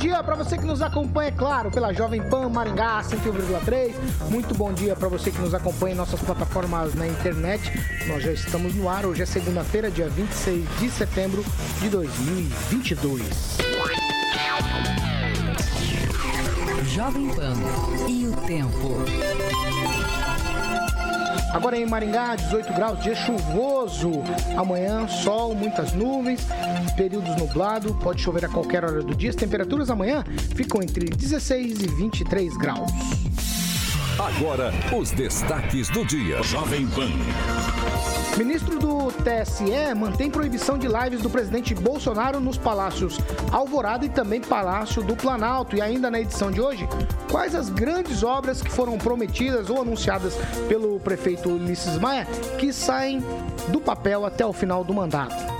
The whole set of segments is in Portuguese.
Dia para você que nos acompanha, é claro, pela Jovem Pan Maringá 101,3. Muito bom dia para você que nos acompanha em nossas plataformas na internet. Nós já estamos no ar. Hoje é segunda-feira, dia 26 de setembro de 2022. Jovem Pan e o tempo. Agora em Maringá, 18 graus, dia chuvoso. Amanhã, sol, muitas nuvens, períodos nublado, pode chover a qualquer hora do dia. As temperaturas amanhã ficam entre 16 e 23 graus. Agora, os destaques do dia. Jovem Pan. Ministro do TSE mantém proibição de lives do presidente Bolsonaro nos palácios Alvorada e também Palácio do Planalto. E ainda na edição de hoje, quais as grandes obras que foram prometidas ou anunciadas pelo prefeito Ulisses Maia que saem do papel até o final do mandato?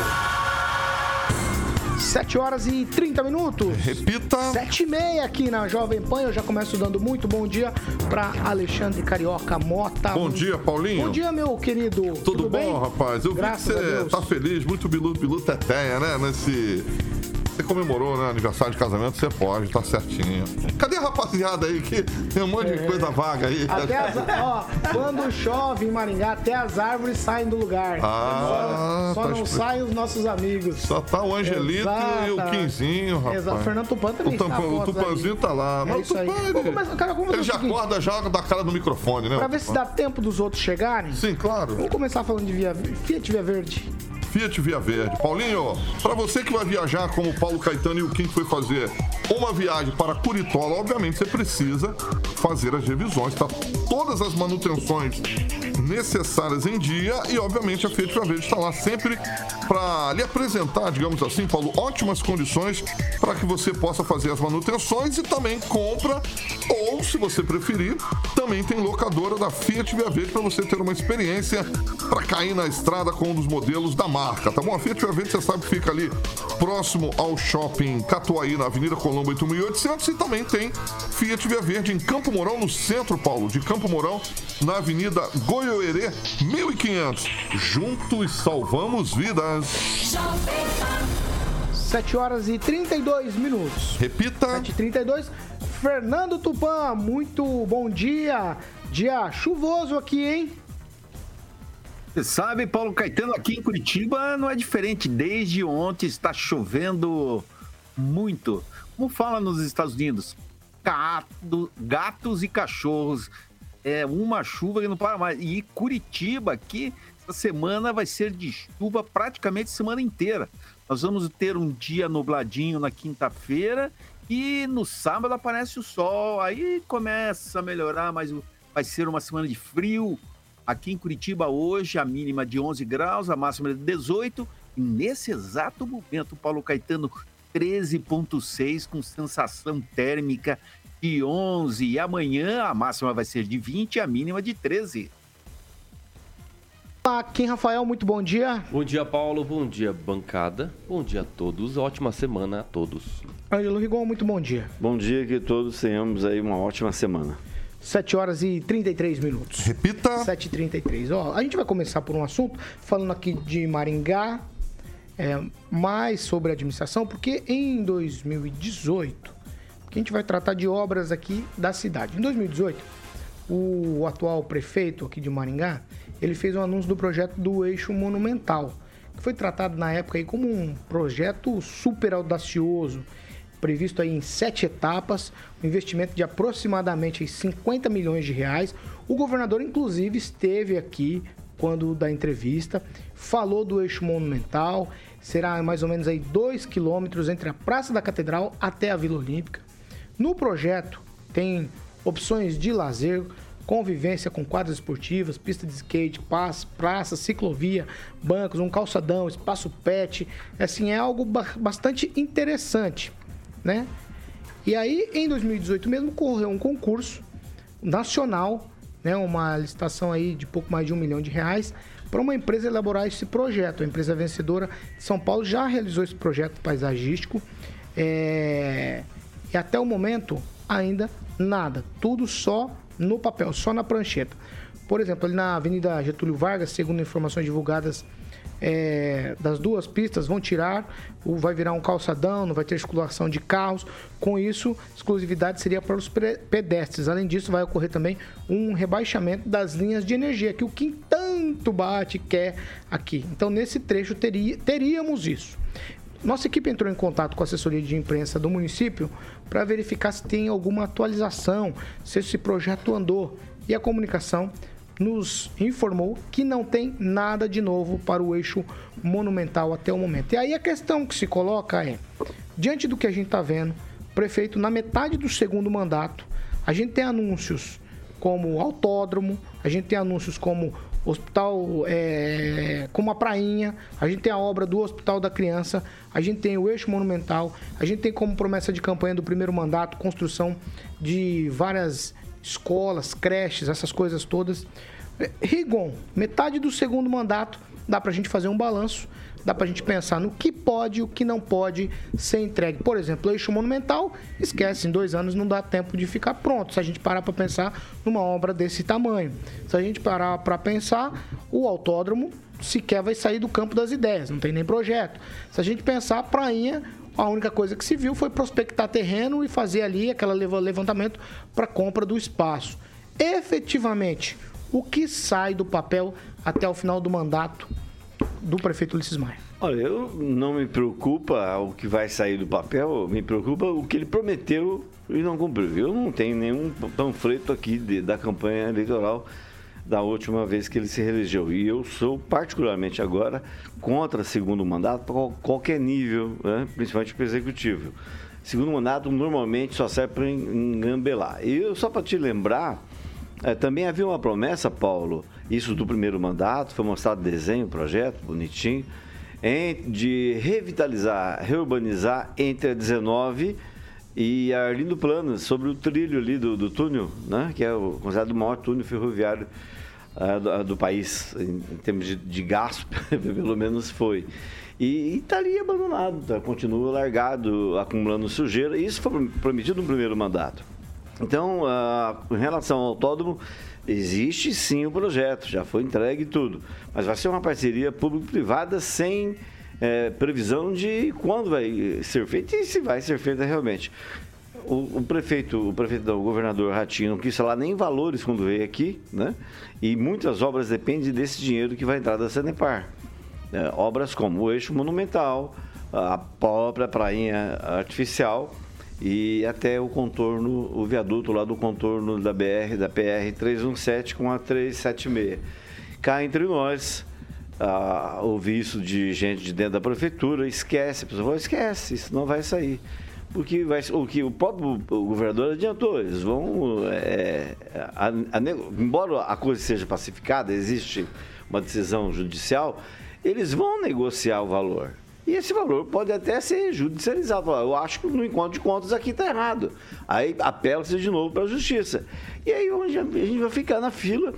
7 horas e 30 minutos. Repita. 7 e meia aqui na Jovem Pan. Eu já começo dando muito bom dia para Alexandre Carioca Mota. Bom dia, Paulinho. Bom dia, meu querido. Tudo, Tudo bom, bem? rapaz? Eu Graças vi que você tá feliz, muito bilu, bilu teteia, né? Nesse. Você comemorou, né? Aniversário de casamento, você pode, tá certinho. Cadê a rapaziada aí que tem um monte de coisa vaga aí? É. Até as, ó, quando chove em Maringá, até as árvores saem do lugar. Ah, só tá não saem os nossos amigos. Só tá o Angelito e o Exata. Quinzinho, rapaz. Exato. O Fernando Tupan também O, Tampa- está o Tupanzinho aí. tá lá. É Mas o isso aí. Tupan, ele, começar- cara, ele o já seguinte. acorda já da cara no microfone, né? Pra o ver se dá tempo dos outros chegarem. Sim, claro. Vamos começar falando de Via Fiat Via Verde. Fiat Via Verde. Paulinho, para você que vai viajar como o Paulo Caetano e o Kim foi fazer uma viagem para Curitola, obviamente você precisa fazer as revisões, tá? Todas as manutenções necessárias em dia e, obviamente, a Fiat Via Verde está lá sempre para lhe apresentar, digamos assim, Paulo, ótimas condições para que você possa fazer as manutenções e também compra ou, se você preferir, também tem locadora da Fiat Via Verde para você ter uma experiência para cair na estrada com um dos modelos da marca, tá bom? A Fiat Via Verde, você sabe que fica ali próximo ao shopping Catuaí, na Avenida Colombo 8800 e também tem Fiat Via Verde em Campo Mourão, no centro, Paulo, de Campo Mourão, na Avenida Goiôerê 1500. Juntos salvamos vidas. 7 horas e 32 minutos. Repita. 7h32. Fernando Tupan, muito bom dia. Dia chuvoso aqui, hein? Você sabe, Paulo Caetano, aqui em Curitiba não é diferente. Desde ontem está chovendo muito. Como fala nos Estados Unidos, gato- gatos e cachorros. É uma chuva que não para mais. E Curitiba aqui, essa semana vai ser de chuva praticamente semana inteira. Nós vamos ter um dia nubladinho na quinta-feira e no sábado aparece o sol. Aí começa a melhorar, mas vai ser uma semana de frio. Aqui em Curitiba hoje, a mínima de 11 graus, a máxima de 18. E nesse exato momento, Paulo Caetano 13,6 com sensação térmica de 11. E amanhã a máxima vai ser de 20 e a mínima de 13. Olá, Kim Rafael, muito bom dia. Bom dia, Paulo. Bom dia, bancada. Bom dia a todos. Ótima semana a todos. Ângelo Rigon, muito bom dia. Bom dia, que todos tenhamos aí uma ótima semana. 7 horas e 33 minutos. Repita. 7h33. Ó, a gente vai começar por um assunto, falando aqui de Maringá, é, mais sobre administração, porque em 2018, que a gente vai tratar de obras aqui da cidade. Em 2018, o atual prefeito aqui de Maringá, ele fez um anúncio do projeto do eixo monumental, que foi tratado na época aí como um projeto super audacioso, previsto aí em sete etapas, um investimento de aproximadamente aí 50 milhões de reais. O governador, inclusive, esteve aqui quando da entrevista. Falou do eixo monumental, será mais ou menos aí 2 quilômetros entre a Praça da Catedral até a Vila Olímpica. No projeto tem opções de lazer, convivência com quadras esportivas, pista de skate, praça, praça, ciclovia, bancos, um calçadão, espaço pet. Assim, é algo ba- bastante interessante, né? E aí, em 2018 mesmo, correu um concurso nacional, né, uma licitação aí de pouco mais de um milhão de reais, para uma empresa elaborar esse projeto. A empresa vencedora de São Paulo já realizou esse projeto paisagístico. é, E até o momento, ainda nada. Tudo só no papel, só na prancheta. Por exemplo, ali na Avenida Getúlio Vargas, segundo informações divulgadas é, das duas pistas vão tirar, vai virar um calçadão, não vai ter circulação de carros. Com isso, exclusividade seria para os pedestres. Além disso, vai ocorrer também um rebaixamento das linhas de energia, que o Kim tanto bate quer aqui. Então, nesse trecho, teria, teríamos isso. Nossa equipe entrou em contato com a assessoria de imprensa do município para verificar se tem alguma atualização, se esse projeto andou. E a comunicação nos informou que não tem nada de novo para o eixo monumental até o momento. E aí a questão que se coloca é: diante do que a gente está vendo, prefeito, na metade do segundo mandato, a gente tem anúncios como autódromo, a gente tem anúncios como hospital, é, como a prainha, a gente tem a obra do Hospital da Criança, a gente tem o eixo monumental, a gente tem como promessa de campanha do primeiro mandato construção de várias escolas, creches, essas coisas todas. Rigon, metade do segundo mandato, dá pra gente fazer um balanço, dá pra gente pensar no que pode e o que não pode ser entregue. Por exemplo, o eixo monumental, esquece, em dois anos não dá tempo de ficar pronto, se a gente parar pra pensar numa obra desse tamanho. Se a gente parar pra pensar, o autódromo sequer vai sair do campo das ideias, não tem nem projeto. Se a gente pensar, a prainha, a única coisa que se viu foi prospectar terreno e fazer ali aquele leva- levantamento para compra do espaço. Efetivamente, o que sai do papel até o final do mandato do prefeito Ulisses Maia? Olha, eu não me preocupa o que vai sair do papel, me preocupa o que ele prometeu e não cumpriu. Eu não tenho nenhum panfleto aqui de- da campanha eleitoral da última vez que ele se reelegeu. E eu sou particularmente agora contra segundo mandato para qual- qualquer nível, né? principalmente para o executivo. Segundo mandato normalmente só serve para engambelar. E eu, só para te lembrar, é, também havia uma promessa, Paulo, isso do primeiro mandato, foi mostrado desenho, projeto, bonitinho, em- de revitalizar, reurbanizar entre a 19 e a Arlindo Planas, sobre o trilho ali do, do túnel, né, que é o considerado o maior túnel ferroviário ah, do, do país, em, em termos de, de gasto, pelo menos foi. E está ali abandonado, tá, continua largado, acumulando sujeira. Isso foi prometido no primeiro mandato. Então, ah, em relação ao autódromo, existe sim o projeto, já foi entregue tudo. Mas vai ser uma parceria público-privada sem eh, previsão de quando vai ser feita e se vai ser feita realmente. O, o prefeito, o prefeito, não, o governador Ratinho não quis falar nem valores quando veio aqui, né? E muitas obras dependem desse dinheiro que vai entrar da Sanepar. É, obras como o eixo monumental, a própria prainha artificial e até o contorno, o viaduto lá do contorno da BR, da PR 317 com a 376. Cá entre nós, ah, ouvi isso de gente de dentro da prefeitura, esquece, a pessoa falou, esquece, isso não vai sair. Porque vai, o que o próprio governador adiantou, eles vão. é, a- a embora a coisa seja pacificada, existe uma decisão judicial, eles vão negociar o valor. E esse valor pode até ser judicializado. Eu acho que no encontro de contas aqui está errado. Aí apela-se de novo para a justiça. E aí a gente vai ficar na fila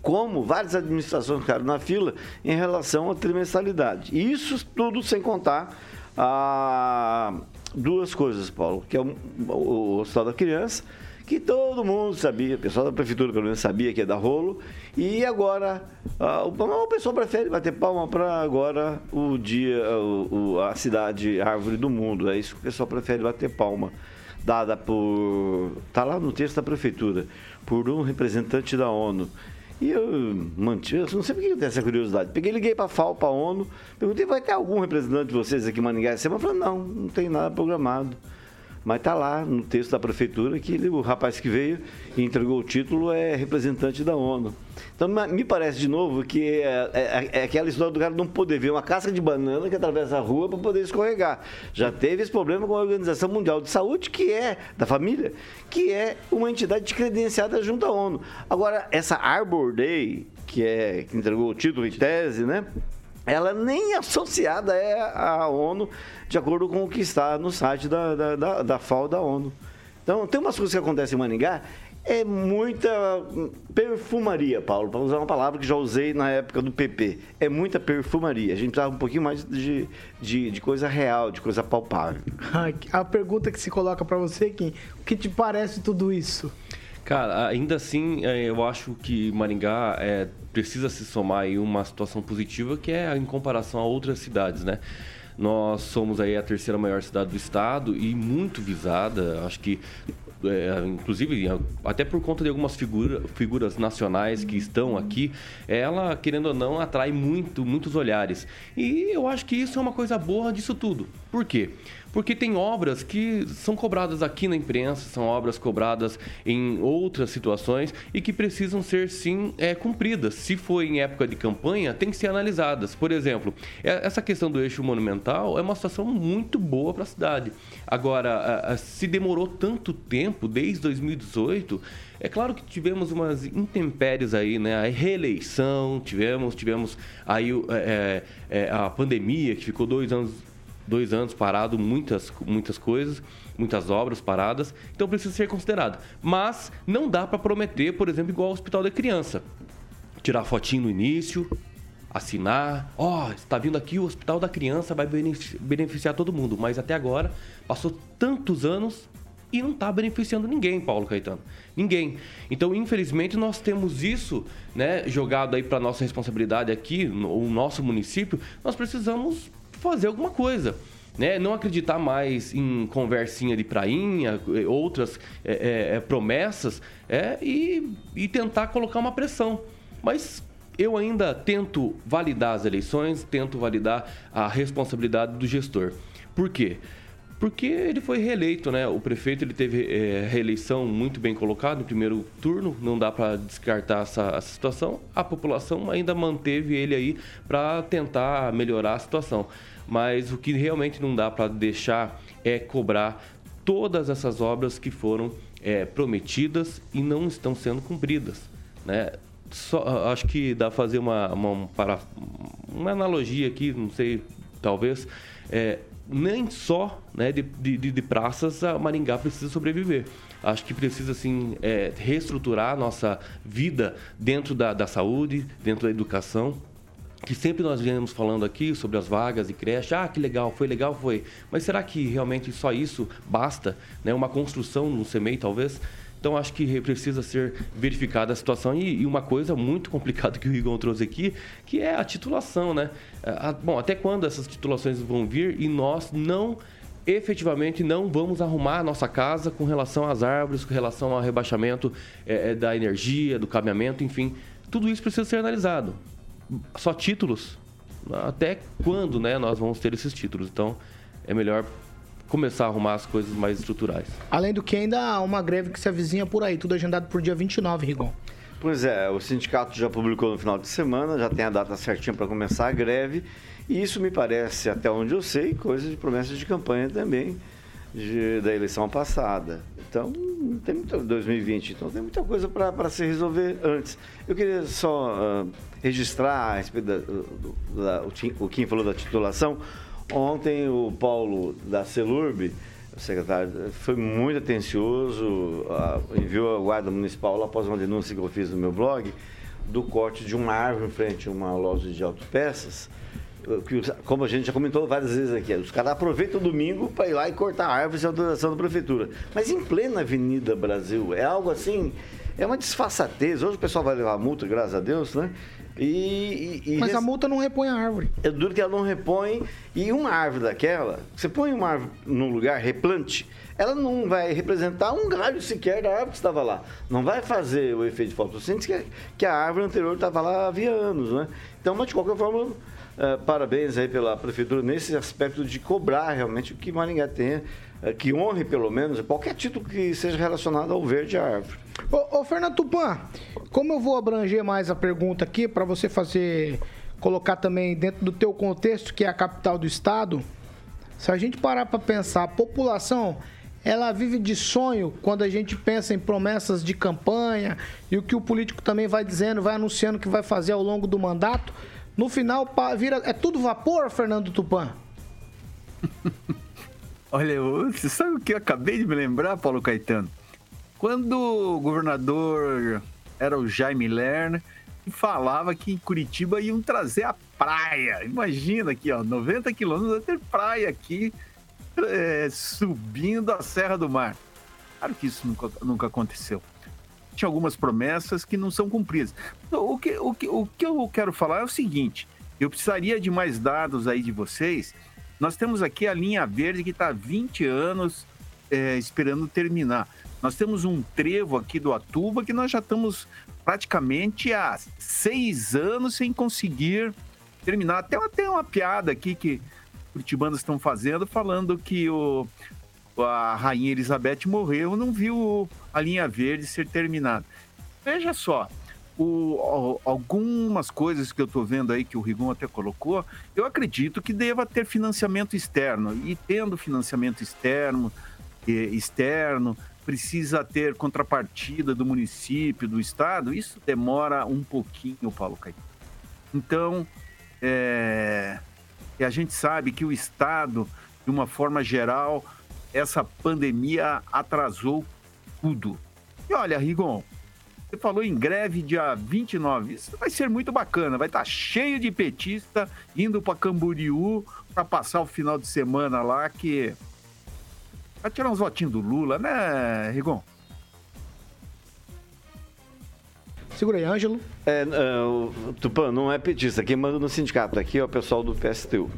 como várias administrações ficaram na fila em relação à trimestralidade. Isso tudo sem contar ah, duas coisas, Paulo, que é o, o Hospital da Criança, que todo mundo sabia, o pessoal da prefeitura pelo menos sabia que ia dar rolo, e agora ah, o, pessoal prefere bater palma para agora o dia, o- o- a cidade árvore do mundo, é isso que o pessoal prefere bater palma dada por. Está lá no texto da prefeitura, por um representante da ONU. E eu mantive, não sei por que eu tenho essa curiosidade. Peguei, liguei para a FAO, para a ONU, perguntei, vai ter algum representante de vocês aqui em Maningá essa semana? Eu falei, não, não tem nada programado. Mas está lá no texto da prefeitura que o rapaz que veio e entregou o título é representante da ONU. Então, me parece de novo que é, é, é, aquela história do cara não poder ver uma casca de banana que atravessa a rua para poder escorregar. Já teve esse problema com a Organização Mundial de Saúde, que é da família, que é uma entidade credenciada junto à ONU. Agora, essa Arbor Day, que é que entregou o título em tese, né? Ela nem associada é à ONU, de acordo com o que está no site da, da, da, da FAO da ONU. Então, tem umas coisas que acontecem em Maningá, é muita perfumaria, Paulo, para usar uma palavra que já usei na época do PP. É muita perfumaria. A gente precisava um pouquinho mais de, de, de coisa real, de coisa palpável. A pergunta que se coloca para você, Kim, o que te parece tudo isso? Cara, ainda assim, é, eu acho que Maringá é, precisa se somar em uma situação positiva, que é em comparação a outras cidades, né? Nós somos aí a terceira maior cidade do estado e muito visada. Acho que é, inclusive até por conta de algumas figura, figuras nacionais que estão aqui, ela, querendo ou não, atrai muito, muitos olhares. E eu acho que isso é uma coisa boa disso tudo. Por quê? Porque tem obras que são cobradas aqui na imprensa, são obras cobradas em outras situações e que precisam ser sim é, cumpridas. Se for em época de campanha, tem que ser analisadas. Por exemplo, é, essa questão do eixo monumental é uma situação muito boa para a cidade. Agora, se demorou tanto tempo, desde 2018, é claro que tivemos umas intempéries aí, né? A reeleição, tivemos, tivemos aí é, é, a pandemia, que ficou dois anos dois anos parado, muitas, muitas coisas, muitas obras paradas, então precisa ser considerado. Mas não dá para prometer, por exemplo, igual ao Hospital da Criança. Tirar fotinho no início, assinar, ó, oh, está vindo aqui o Hospital da Criança, vai beneficiar todo mundo. Mas até agora, passou tantos anos e não está beneficiando ninguém, Paulo Caetano. Ninguém. Então, infelizmente, nós temos isso né, jogado aí para nossa responsabilidade aqui, no, o nosso município. Nós precisamos fazer alguma coisa. Né? Não acreditar mais em conversinha de prainha, outras é, é, é, promessas, é, e, e tentar colocar uma pressão. Mas eu ainda tento validar as eleições, tento validar a responsabilidade do gestor. Por quê? Porque ele foi reeleito, né? O prefeito ele teve é, reeleição muito bem colocada no primeiro turno, não dá para descartar essa, essa, situação. A população ainda manteve ele aí para tentar melhorar a situação. Mas o que realmente não dá para deixar é cobrar todas essas obras que foram é, prometidas e não estão sendo cumpridas, né? Só, acho que dá fazer uma, uma, para, uma analogia aqui, não sei, talvez. É, nem só né, de, de, de, praças a Maringá precisa sobreviver. Acho que precisa, assim, é, reestruturar a nossa vida dentro da, da saúde, dentro da educação, que sempre nós viemos falando aqui sobre as vagas de creche, ah, que legal, foi legal, foi. Mas será que realmente só isso basta? Né? Uma construção no CEMEI, talvez? Então, acho que precisa ser verificada a situação. E, e, uma coisa muito complicada que o Rigon trouxe aqui, que é a titulação, né? A, bom, até quando essas titulações vão vir e nós não efetivamente não vamos arrumar a nossa casa com relação às árvores, com relação ao rebaixamento é, da energia, do caminhamento, enfim. Tudo isso precisa ser analisado. Só títulos? Até quando né, nós vamos ter esses títulos? Então, é melhor começar a arrumar as coisas mais estruturais. Além do que ainda há uma greve que se avizinha por aí, tudo agendado por dia 29, Rigon. Pois é, o sindicato já publicou no final de semana, já tem a data certinha para começar a greve, e isso me parece, até onde eu sei, coisa de promessas de campanha também de, da eleição passada. Então, tem muita, 2020, então tem muita coisa para se resolver antes. Eu queria só uh, registrar a respeito da, da, o, o Kim falou da titulação. Ontem o Paulo da Celurb, o secretário, foi muito atencioso, enviou a Guarda Municipal após uma denúncia que eu fiz no meu blog, do corte de uma árvore em frente a uma loja de autopeças. Como a gente já comentou várias vezes aqui, os caras aproveitam o domingo para ir lá e cortar a árvore sem autorização da prefeitura. Mas em plena Avenida Brasil, é algo assim, é uma disfarçatez. Hoje o pessoal vai levar multa, graças a Deus, né? E, e, Mas a multa não repõe a árvore. É duro que ela não repõe. E uma árvore daquela, você põe uma árvore num lugar, replante, ela não vai representar um galho sequer da árvore que estava lá. Não vai fazer o efeito de fotossíntese que, que a árvore anterior estava lá havia anos, né? Então, mas de qualquer forma, uh, parabéns aí pela prefeitura nesse aspecto de cobrar realmente o que Maringá tenha eh, que honre pelo menos qualquer título que seja relacionado ao verde e à árvore. Ô, ô Fernando Tupan, como eu vou abranger mais a pergunta aqui para você fazer, colocar também dentro do teu contexto, que é a capital do estado, se a gente parar para pensar, a população, ela vive de sonho quando a gente pensa em promessas de campanha e o que o político também vai dizendo, vai anunciando que vai fazer ao longo do mandato. No final, vira, é tudo vapor, Fernando Tupan? Olha, você sabe o que eu acabei de me lembrar, Paulo Caetano? Quando o governador era o Jaime Lerner falava que em Curitiba iam trazer a praia. Imagina aqui, ó, 90 quilômetros vai ter praia aqui, é, subindo a Serra do Mar. Claro que isso nunca, nunca aconteceu. Tinha algumas promessas que não são cumpridas. Então, O que, o, que, o que eu quero falar é o seguinte: eu precisaria de mais dados aí de vocês. Nós temos aqui a linha verde que está há 20 anos é, esperando terminar. Nós temos um trevo aqui do Atuba que nós já estamos praticamente há seis anos sem conseguir terminar. Até tem uma piada aqui que curitibanos estão fazendo, falando que o, a Rainha Elizabeth morreu, não viu a linha verde ser terminada. Veja só, o- al- algumas coisas que eu estou vendo aí, que o Rigon até colocou, eu acredito que deva ter financiamento externo. E tendo financiamento externo, externo precisa ter contrapartida do município, do estado, isso demora um pouquinho, Paulo Caetano. Então, é, a gente sabe que o Estado, de uma forma geral, essa pandemia atrasou tudo. E olha, Rigon, você falou em greve dia 29. Isso vai ser muito bacana. Vai estar cheio de petista indo para Camboriú para passar o final de semana lá que vai tirar uns votinhos do Lula, né, Rigon? Segura aí, Ângelo. É, é, o Tupã, não é petista. Quem manda no sindicato aqui é o pessoal do PSTU.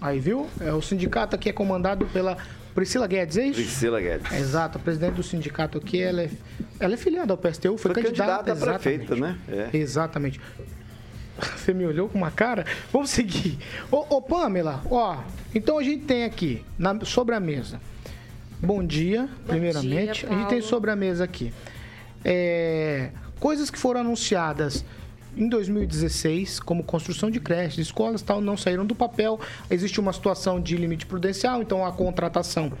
Aí, viu? É, o sindicato aqui é comandado pela Priscila Guedes, é isso? Priscila Guedes. Exato, a presidente do sindicato aqui, ela é, ela é filiada ao PSTU, foi, Foi candidata, candidata a prefeita, né? É. Exatamente. Você me olhou com uma cara? Vamos seguir. Ô, ô Pamela, ó, então a gente tem aqui, na- sobre a mesa. Bom dia, primeiramente. dia, a gente tem sobre a mesa aqui. é, coisas que foram anunciadas em 2016, como construção de creches, escolas tal, não saíram do papel. Existe uma situação de limite prudencial, então a contratação,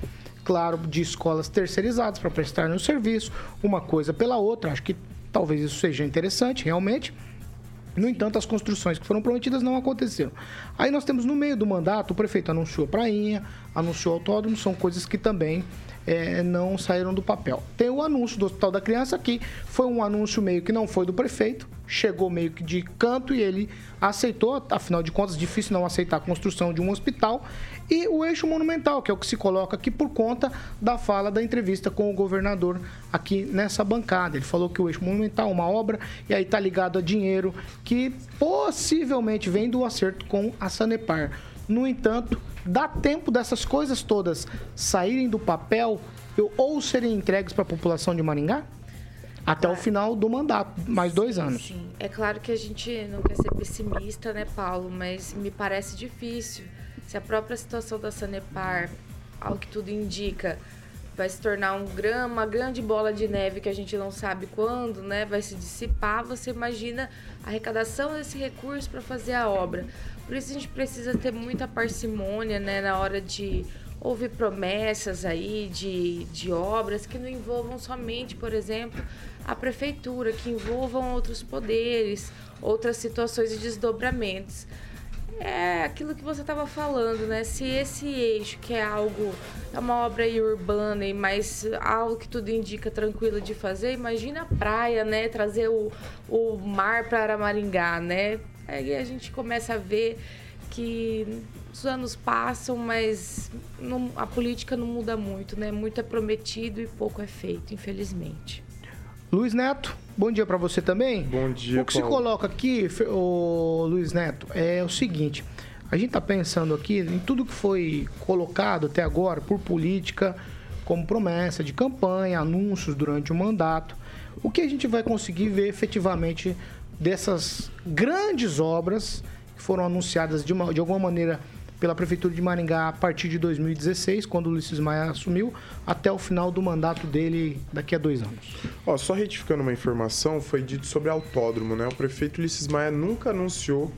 claro, de escolas terceirizadas para prestarem o serviço, uma coisa pela outra. Acho que talvez isso seja interessante, realmente. No entanto, as construções que foram prometidas não aconteceram. Aí nós temos no meio do mandato, o prefeito anunciou prainha, anunciou autódromo, são coisas que também eh, não saíram do papel. Tem o anúncio do Hospital da Criança aqui, foi um anúncio meio que não foi do prefeito, chegou meio que de canto e ele aceitou, afinal de contas, difícil não aceitar a construção de um hospital. E o eixo monumental, que é o que se coloca aqui por conta da fala da entrevista com o governador aqui nessa bancada. Ele falou que o eixo monumental é uma obra e aí está ligado a dinheiro que possivelmente vem do acerto com a Sanepar. No entanto, dá tempo dessas coisas todas saírem do papel ou serem entregues para a população de Maringá? Até o final do mandato, mais dois Sim, anos. Sim, é claro que a gente não quer ser pessimista, né, Paulo? Mas me parece difícil. Se a própria situação da Sanepar, ao que tudo indica, vai se tornar um gran, uma grande bola de neve que a gente não sabe quando, né? Vai se dissipar. Você imagina a arrecadação desse recurso para fazer a obra. Por isso a gente precisa ter muita parcimônia, né, na hora de ouvir promessas aí de, de obras que não envolvam somente, por exemplo, a prefeitura, que envolvam outros poderes, outras situações e desdobramentos. É aquilo que você estava falando, né? Se esse eixo, que é algo, é uma obra aí urbana, e mas algo que tudo indica tranquilo de fazer, imagina a praia, né? Trazer o, o mar para Aramaringá, né? Aí a gente começa a ver que os anos passam, mas não- a política não muda muito, né? Muito é prometido e pouco é feito, infelizmente. Luiz Neto, bom dia para você também. Bom dia, O que se Paulo. coloca aqui, ô, Luiz Neto, é o seguinte: a gente está pensando aqui em tudo que foi colocado até agora por política, como promessa de campanha, anúncios durante o mandato. O que a gente vai conseguir ver efetivamente dessas grandes obras que foram anunciadas de, uma- de alguma maneira pela Prefeitura de Maringá a partir de 2016, quando o Ulisses Maia assumiu, até o final do mandato dele daqui a dois anos. Ó, só retificando uma informação, foi dito sobre autódromo, né? O prefeito Ulisses Maia nunca anunciou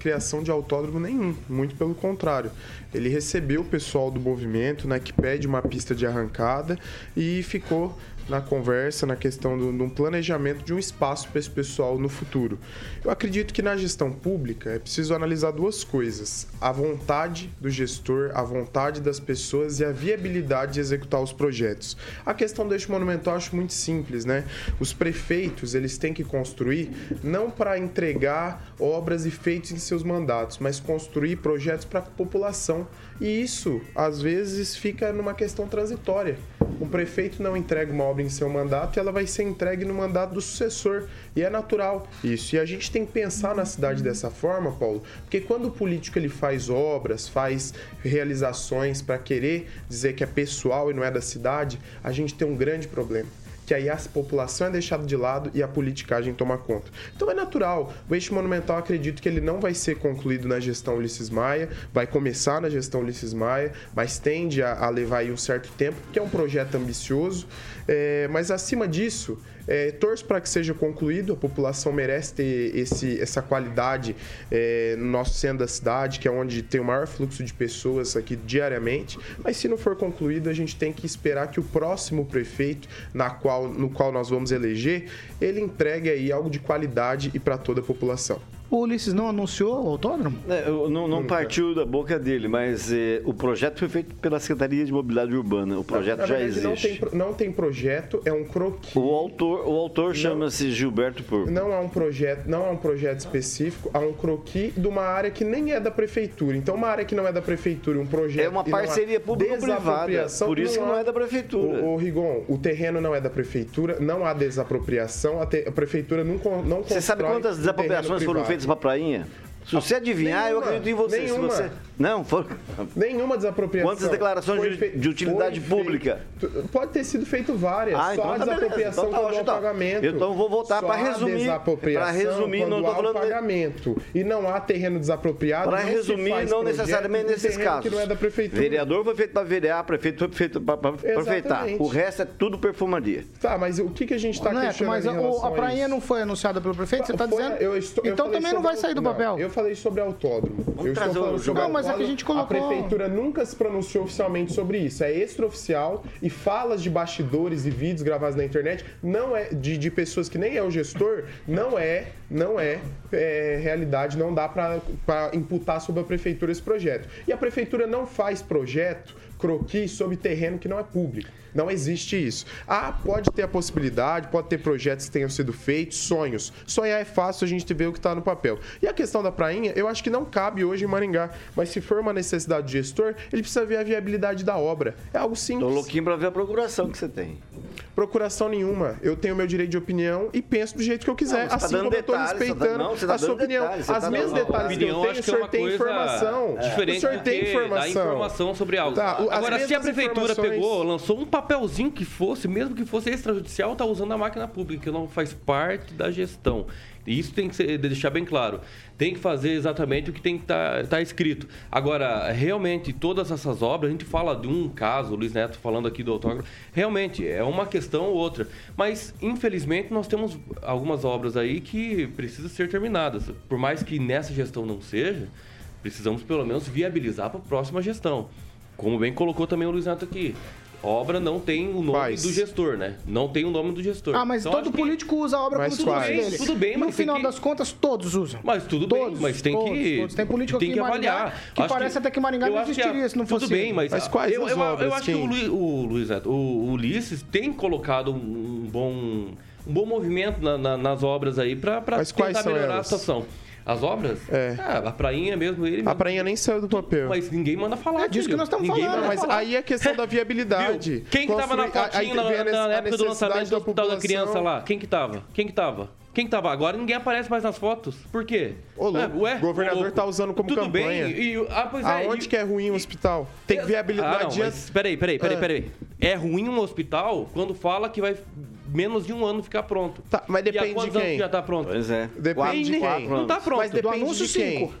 criação de autódromo nenhum, muito pelo contrário. Ele recebeu o pessoal do movimento, né, que pede uma pista de arrancada e ficou na conversa, na questão de um planejamento de um espaço para esse pessoal no futuro. Eu acredito que na gestão pública é preciso analisar duas coisas: a vontade do gestor, a vontade das pessoas e a viabilidade de executar os projetos. A questão eixo monumental eu acho muito simples, né? Os prefeitos eles têm que construir não para entregar obras e feitos em seus mandatos, mas construir projetos para a população. E isso, às vezes, fica numa questão transitória. Um prefeito não entrega uma obra em seu mandato e ela vai ser entregue no mandato do sucessor. E é natural isso. E a gente tem que pensar na cidade dessa forma, Paulo, porque quando o político ele faz obras, faz realizações para querer dizer que é pessoal e não é da cidade, a gente tem um grande problema que aí a população é deixada de lado e a politicagem toma conta. Então é natural. O eixo monumental acredito que ele não vai ser concluído na gestão Ulisses Maia, vai começar na gestão Ulisses Maia, mas tende a, levar aí um certo tempo, porque é um projeto ambicioso. É, mas acima disso, é, torço para que seja concluído. A população merece ter esse, essa qualidade é, no nosso centro da cidade, que é onde tem o maior fluxo de pessoas aqui diariamente. Mas se não for concluído, a gente tem que esperar que o próximo prefeito, na qual, no qual nós vamos eleger, ele entregue aí algo de qualidade e para toda a população. O Ulisses não anunciou o autódromo? É, não, não partiu da boca dele, mas eh, o projeto foi feito pela Secretaria de Mobilidade Urbana. O projeto Na já verdade, não existe. tem, pro- não tem projeto, é um croquis. O autor, o autor chama-se Gilberto Porco. Não há um projeto, não há um projeto específico, há um croquis de uma área que nem é da prefeitura. Então, uma área que não é da prefeitura, um projeto. É uma não parceria público-privada, por isso que não há- é da prefeitura. O, Rigon, o terreno não é da prefeitura, não há desapropriação, a, te- a prefeitura não, não Você sabe quantas desapropriações foram privado. Feitas para prainha? Se você adivinhar, eu Nenhuma, acredito em você. Se nenhuma. você... Não, foram. Nenhuma desapropriação. Quantas declarações de- fe- de utilidade foi pública? feito- Pode ter sido feito várias. Ah, só então a tá beleza. desapropriação Então tá quando há ótimo. pagamento. Então vou voltar Só há resumir. Pra resumir, não o falando- pagamento. E não há terreno desapropriado. Para se resumir, faz não necessariamente nesses casos. que não é da prefeitura. Vereador foi feito para verear, prefeito foi feito para aproveitar. Exatamente. O resto é tudo perfumaria. Tá, mas o que, que a gente está questionando mas em a, prainha não foi anunciada pelo prefeito, você está dizendo? eu estou- eu então também não vai sair do papel. Eu falei sobre autódromo. eu estou falando sobre Não, mas é que a gente colocou- A prefeitura nunca se pronunciou oficialmente sobre isso. É extraoficial e falas de bastidores e vídeos gravados na internet não é de, de pessoas que nem é o gestor, não é, não é, é, realidade, não dá para imputar sobre a prefeitura esse projeto. E a prefeitura não faz projeto croquis sobre terreno que não é público. Não existe isso. Ah, pode ter a possibilidade, pode ter projetos que tenham sido feitos, sonhos. Sonhar é fácil, a gente vê o que está no papel. E a questão da prainha, eu acho que não cabe hoje em Maringá. Mas se for uma necessidade do gestor, ele precisa ver a viabilidade da obra. É algo Tô simples. louquinho para ver a procuração que você tem. Procuração nenhuma. Eu tenho meu direito de opinião e penso do jeito que eu quiser. Não, você tá assim dando como eu tô detalhes, você tá- respeitando não, você tá a sua opinião. detalhes, As tá mesmas dando- detalhes que eu tenho, acho o é senhor tem informação. diferente o senhor do tem informação. informação sobre algo. Tá, Agora, se a prefeitura informações- pegou, lançou um papelzinho que fosse, mesmo que fosse extrajudicial, tá usando a máquina pública, que não faz parte da gestão. E Isso tem que ser- deixar bem claro. Tem que fazer exatamente o que tem que estar escrito. Agora, realmente, todas essas obras, a gente fala de um caso, o Luiz Neto falando aqui do autógrafo, realmente é uma questão ou outra. Mas, infelizmente, nós temos algumas obras aí que precisam ser terminadas. Por mais que nessa gestão não seja, precisamos pelo menos viabilizar para a próxima gestão. Como bem colocou também o Luiz Neto aqui. Obra não tem o nome Quais? do gestor, né? Não tem o nome do gestor. Ah, mas Então, todo acho que- político usa a obra Mas como quais? dele. Tudo bem, No mas tem final que- das contas, todos usam. Mas tudo Todos, bem, mas tem todos, que. todos. Tem político tem que avaliar. que Acho parece até que Maringá eu não que existiria a- se não fosse Tudo bem, mas. Mas quais eu, as eu, obras, eu acho que quem? o, Luiz, o, Luiz Neto, o, o Ulisses tem colocado um bom, um bom movimento na- na- nas obras aí para tentar melhorar elas? a situação. As obras? É. Ah, a prainha mesmo, ele A prainha nem saiu do papel. Mas ninguém manda falar. É disso que nós estamos falando, Mas falar. aí é questão da viabilidade. Quem que tava na Construir- fotinha na, a na a época do lançamento do Hospital da. Criança lá? Quem que tava? Quem que tava? Quem que tava? Agora ninguém aparece mais nas fotos. Por quê? Ô, louco, Ué, o governador louco. tá usando como Tudo campanha. bem. E, ah, pois é. Aonde e- que é ruim o hospital? Tem que viabilidade. Ah, não, mas peraí, peraí, peraí, Ah. peraí. É ruim um hospital quando fala que vai menos de um ano ficar pronto. Tá, mas e há depende de quantos anos quem? que já tá pronto? Pois é. Depende Quatro- de quem. quatro Não tá pronto. Mas depende anúncio, de quem? cinco.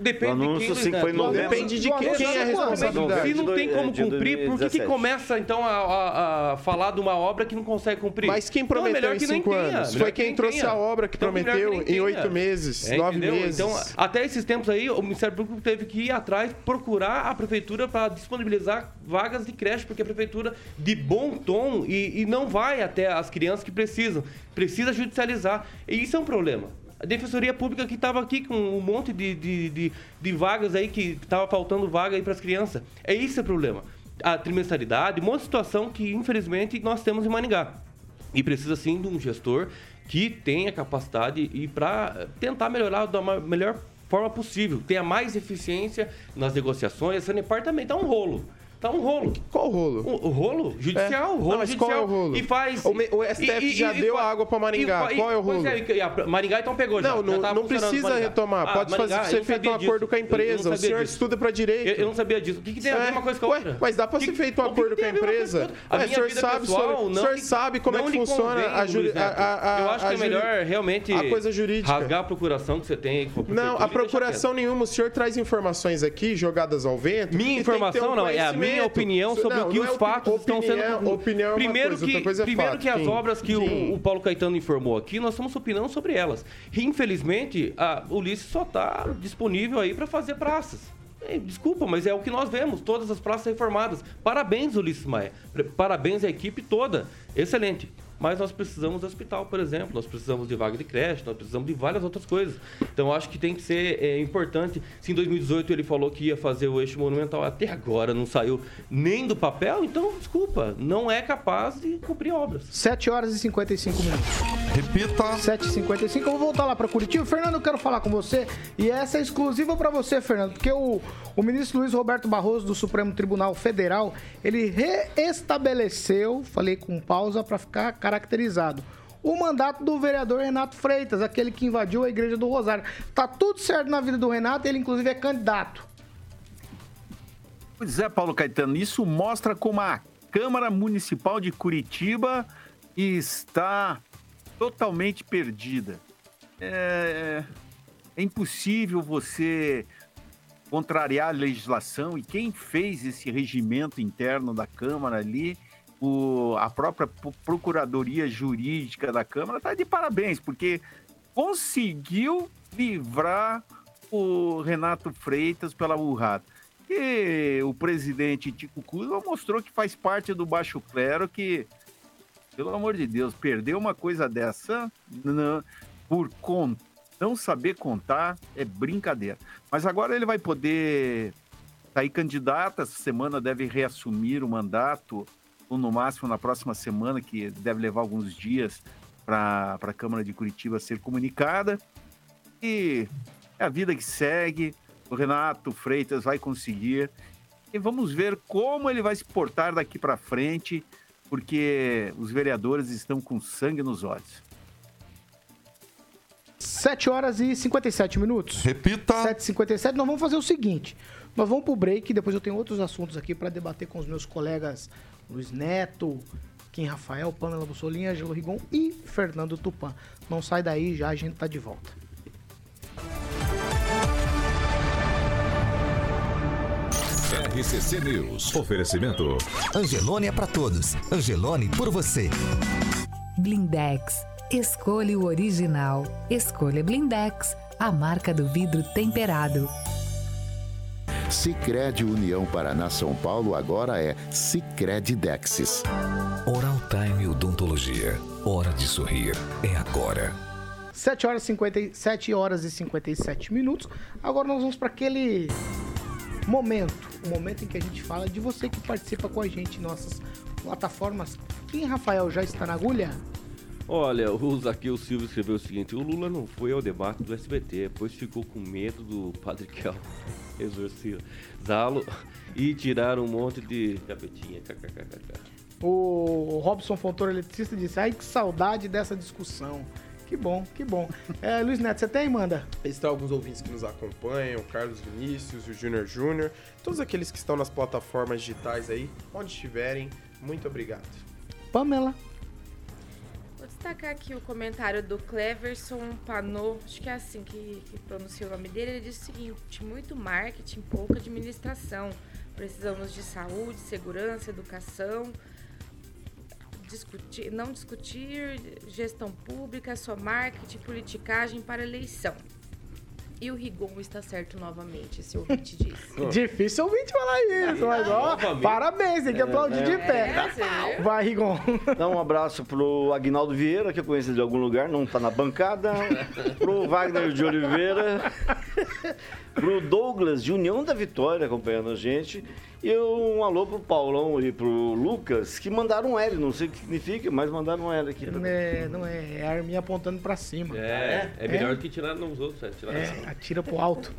Depende O anúncio, de quem, sim, Luiz foi Neto. em novembro. Depende de quem, quem é responsabilidade. Se não tem como cumprir, por que, que 2017? começa então a, a- a falar de uma obra que não consegue cumprir? Mas quem Então, é prometeu melhor em que nem cinco tenha, anos? melhor Foi que quem nem trouxe tenha. a obra que Então, prometeu nem em oito meses, É, nove entendeu? meses. Então, até esses tempos aí, o Ministério Público teve que ir atrás, procurar a prefeitura para disponibilizar vagas de creche, porque a prefeitura, de bom tom, e, e não vai até as crianças que precisam. Precisa judicializar. E isso é um problema. A Defensoria Pública que estava aqui com um monte de, de, de, de vagas aí, que estava faltando vaga aí para as crianças. É isso o problema. A trimestralidade, um de situação que, infelizmente, nós temos em Maningá. E precisa sim de um gestor que tenha capacidade e para tentar melhorar da melhor forma possível, tenha mais eficiência nas negociações. A Sanepar também está um rolo. Tá um rolo. Qual rolo? O, o rolo judicial, É. o rolo Não, mas judicial. qual é o rolo? E faz. O o STF já deu a água pra Maringá. Qual é o rolo? é, e a Maringá então pegou já. Não, já não, tava não precisa retomar. Ah, Pode Maringá, fazer, ser feito um acordo com a empresa. O senhor disso. estuda pra direito. Eu, eu não sabia disso. O que, que tem a ver É, uma coisa com a ué, outra? mas dá pra Que- ser feito um acordo com a empresa? A Ué, o senhor sabe, pessoal o senhor sabe como é que funciona a juri- Luiz Neto. a- a- Eu acho que a é melhor realmente a coisa jurídica. rasgar a procuração que você tem a Não, a e procuração nenhuma. O senhor traz informações aqui jogadas ao vento. Minha e informação não, é a minha conhecimento. opinião sobre Não, o que não os é fatos estão opinião- sendo. Opinião é primeiro coisa, que, é primeiro fato. que as obras que o, o Paulo Caetano informou aqui, nós estamos opinando sobre elas. E, infelizmente, a Ulisses só está disponível aí para fazer praças. É, Desculpa, mas é o que nós vemos, todas as praças reformadas. Parabéns, Ulisses Maia. Parabéns à equipe toda. Excelente. Mas nós precisamos de hospital, por exemplo, nós precisamos de vaga de creche, nós precisamos de várias outras coisas. Então, eu acho que tem que ser é, importante. Se em 2018 ele falou que ia fazer o eixo monumental, até agora não saiu nem do papel, então, desculpa, não é capaz de cumprir obras. 7 horas e 55 minutos. Repita. 7h55, eu vou voltar lá para Curitiba. Fernando, eu quero falar com você. E essa é exclusiva para você, Fernando, porque o, o ministro Luiz Roberto Barroso, do Supremo Tribunal Federal, ele reestabeleceu, falei com pausa para ficar caracterizado, o mandato do vereador Renato Freitas, aquele que invadiu a igreja do Rosário. Tá tudo certo na vida do Renato, ele inclusive é candidato. Pois é, Paulo Caetano, isso mostra como a Câmara Municipal de Curitiba está totalmente perdida. É, é impossível você contrariar a legislação e quem fez esse regimento interno da Câmara ali, o- a própria Pro- Procuradoria Jurídica da Câmara está de parabéns, porque conseguiu livrar o Renato Freitas pela burrada. E o presidente Tico Cuba mostrou que faz parte do baixo clero que, pelo amor de Deus, perder uma coisa dessa não- por não saber contar é brincadeira. Mas agora ele vai poder sair candidato, essa semana deve reassumir o mandato, ou no máximo na próxima semana, que deve levar alguns dias para a Câmara de Curitiba ser comunicada. E é a vida que segue. O Renato Freitas vai conseguir. E vamos ver como ele vai se portar daqui para frente, porque os vereadores estão com sangue nos olhos. 7 horas e 57 minutos. Repita. 7h57, nós vamos fazer o seguinte. Nós vamos pro break, depois eu tenho outros assuntos aqui para debater com os meus colegas Luiz Neto, Kim Rafael, Pamela Bussolini, Angelo Rigon e Fernando Tupan. Não sai daí, já a gente tá de volta. RCC News. Oferecimento. Angelone é pra todos. Angelone por você. Blindex. Escolha o original. Escolha Blindex, a marca do vidro temperado. Sicredi União Paraná São Paulo agora é Sicredi Dexis. Oral Time Odontologia. Hora de sorrir. É agora. 7 horas, 57 horas e 57 minutos. Agora nós vamos para aquele momento, o momento em que a gente fala de você que participa com a gente em nossas plataformas. Kim Rafael já está na agulha? Olha, o Zaqueu Silva escreveu o seguinte: o Lula não foi ao debate do SBT, pois ficou com medo do Padre Kel exorcizá-lo e tiraram um monte de capetinha. O Robson Fontoura, eletricista, disse: Ai, que saudade dessa discussão. Que bom, que bom. É, Luiz Neto, você tem, manda? Estão alguns ouvintes que nos acompanham, o Carlos Vinícius, o Júnior Júnior, todos aqueles que estão nas plataformas digitais aí, onde estiverem, muito obrigado. Pamela. Destacar aqui o comentário do Cleverson Panot, acho que é assim que, que pronuncia o nome dele. Ele diz o seguinte: muito marketing, pouca administração. Precisamos de saúde, segurança, educação. Discutir, não discutir gestão pública, só marketing, politicagem para eleição. E o Rigon está certo novamente, esse ouvinte disse. Difícil ouvinte falar isso, mas ó, Novamente. parabéns, tem que aplaudir de pé. É, você viu? Vai, Rigon. Dá um abraço pro Agnaldo Vieira, que eu conheço de algum lugar, não tá na bancada. Pro Wagner de Oliveira. Pro Douglas de União da Vitória acompanhando a gente. E um alô pro Paulão e pro Lucas, que mandaram um L, não sei o que significa, mas mandaram um L aqui. Não é, não é, é a arminha apontando pra cima. É, é melhor do que tirar nos outros, é, tirar É, atira pro alto.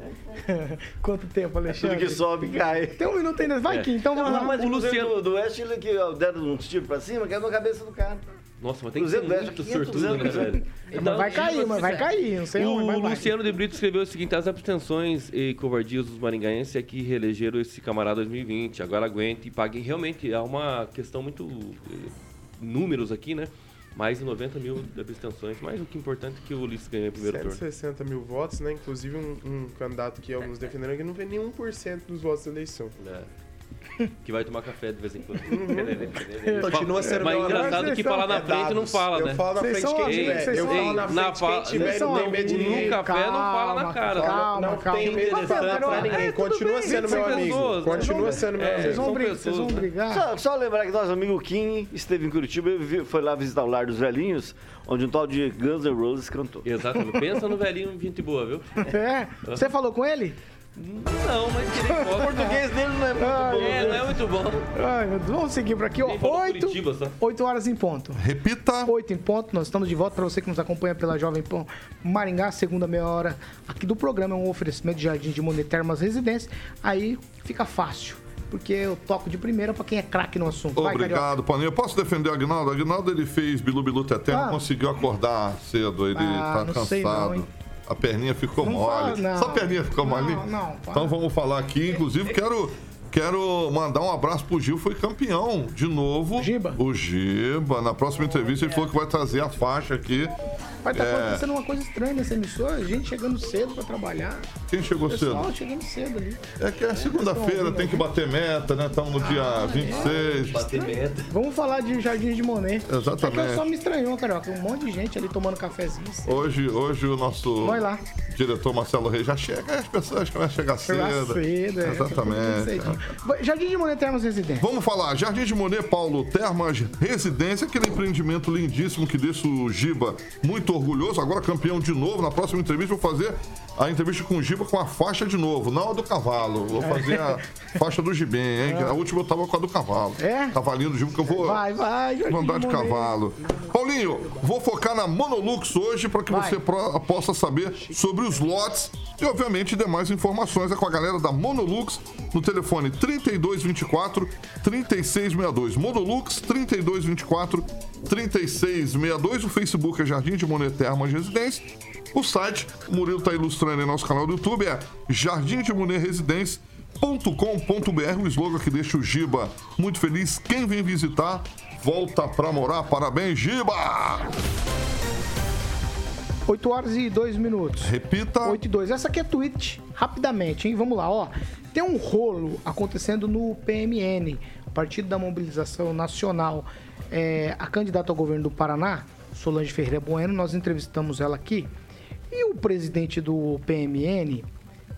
Quanto tempo, Tudo Alexandre? que sobe cai. Tem um minuto ainda. Vai, É. Kim, então vamos Não, lá. mas o Luciano Luciano- do Oeste, ele que deram uns tiros pra cima, caiu na cabeça do cara. Nossa, mas tem que ser muito 500 sortudo, né, velho? Mas vai cair, mas vai cair, não sei o onde. Luciano de Brito escreveu o seguinte: as abstenções e covardias dos maringaenses é que reelegeram esse camarada 2020. Agora aguente e paguem. Realmente, há uma questão muito. eh, números aqui, né? Mais de 90 mil de abstenções. Mas o que é importante é que o Ulisses ganhou o primeiro turno. 160 mil votos, né? Inclusive um, um candidato que alguns defenderam que não vê nenhum por cento dos votos da eleição. É. Que vai tomar café de vez em quando. Continua sendo Mas engraçado que falar na É frente não fala, Eu né? falo na Vocês frente quem tiver. Eu falo na frente Na quem tiver. No café não fala na cara. Calma, Não calma. tem medo de Mas, falar pra é, ninguém. Continua bem, sendo meu amigo. né? Continua sendo meu É, amigo. vocês vão né? brigar? Só, só lembrar que nosso amigo Kim esteve em Curitiba e foi lá visitar o Lar dos Velhinhos, onde um tal de Guns N' Roses cantou. Exatamente. Pensa no velhinho gente boa, viu? É. Você falou com ele? Não, mas tirei O português dele não é muito Ai, bom. É, não é muito bom. Ai. Vamos seguir por aqui, ó. Nem falou Oito, Curitiba, só. oito horas em ponto. Repita. Oito em ponto, nós estamos de volta para você que nos acompanha pela Jovem Pan Maringá, segunda meia hora aqui do programa, é um oferecimento de Jardim de Monet Termas Residência. Aí fica fácil, porque eu toco de primeira para quem é craque no assunto. Vai. Obrigado, Paninho. Eu posso defender o Agnaldo? O Agnaldo ele fez Bilu Bilu Teté, Ah. não conseguiu acordar cedo, ele Ah, tá não sei não, cansado. hein? A perninha ficou Não mole. fala. Só a perninha ficou Não, mole? não. Então vamos falar aqui. Inclusive, quero, quero mandar um abraço pro Gil, foi campeão de novo. Giba. O Giba. Na próxima entrevista ele falou que vai trazer a faixa aqui. Vai estar É. acontecendo uma coisa estranha nessa emissora, gente chegando cedo para trabalhar. Quem chegou Pessoal cedo? chegando cedo ali. É que é segunda-feira, tem que bater meta, né? Estamos no dia 26. Bater meta. Vamos falar de Jardim de Monet. Exatamente. É que só me estranhou, Carioca. Um monte de gente ali tomando cafezinho. Hoje, hoje o nosso Vai lá. diretor Marcelo Reis já chega, as pessoas começam a chegar Chegar cedo. cedo, é. Exatamente. Jardim de Monet Termos Residência. Vamos falar, Jardim de Monet, Paulo, Termas Residência, aquele empreendimento lindíssimo que deixa o Giba muito orgulhoso, agora campeão de novo. Na próxima entrevista vou fazer a entrevista com o Giba com a faixa de novo, não a do cavalo. Vou fazer a faixa do Gibem, hein? A última eu tava com a do cavalo. É? Cavalinho do Giba que eu vou Vai, vai, Jardim vou andar de Monet. cavalo. Paulinho, vou focar na Monolux hoje para que Vai. você possa saber sobre os lotes e, obviamente, demais informações. É com a galera da Monolux no telefone 3224 3662. Monolux 3224 3662. O Facebook é Jardim de Monet Termas Residência. O site, o Murilo está ilustrando em nosso canal do YouTube, é Jardim de Monet Residência. .com.br, o slogan que deixa o Giba muito feliz. Quem vem visitar, volta pra morar. Parabéns, Giba! 8 horas e 2 minutos. Repita. 8 e 2. Essa aqui é tweet, rapidamente, hein? Vamos lá, ó. Tem um rolo acontecendo no PMN, Partido da Mobilização Nacional. É, a candidata ao governo do Paraná, Solange Ferreira Bueno, nós entrevistamos ela aqui. E o presidente do PMN,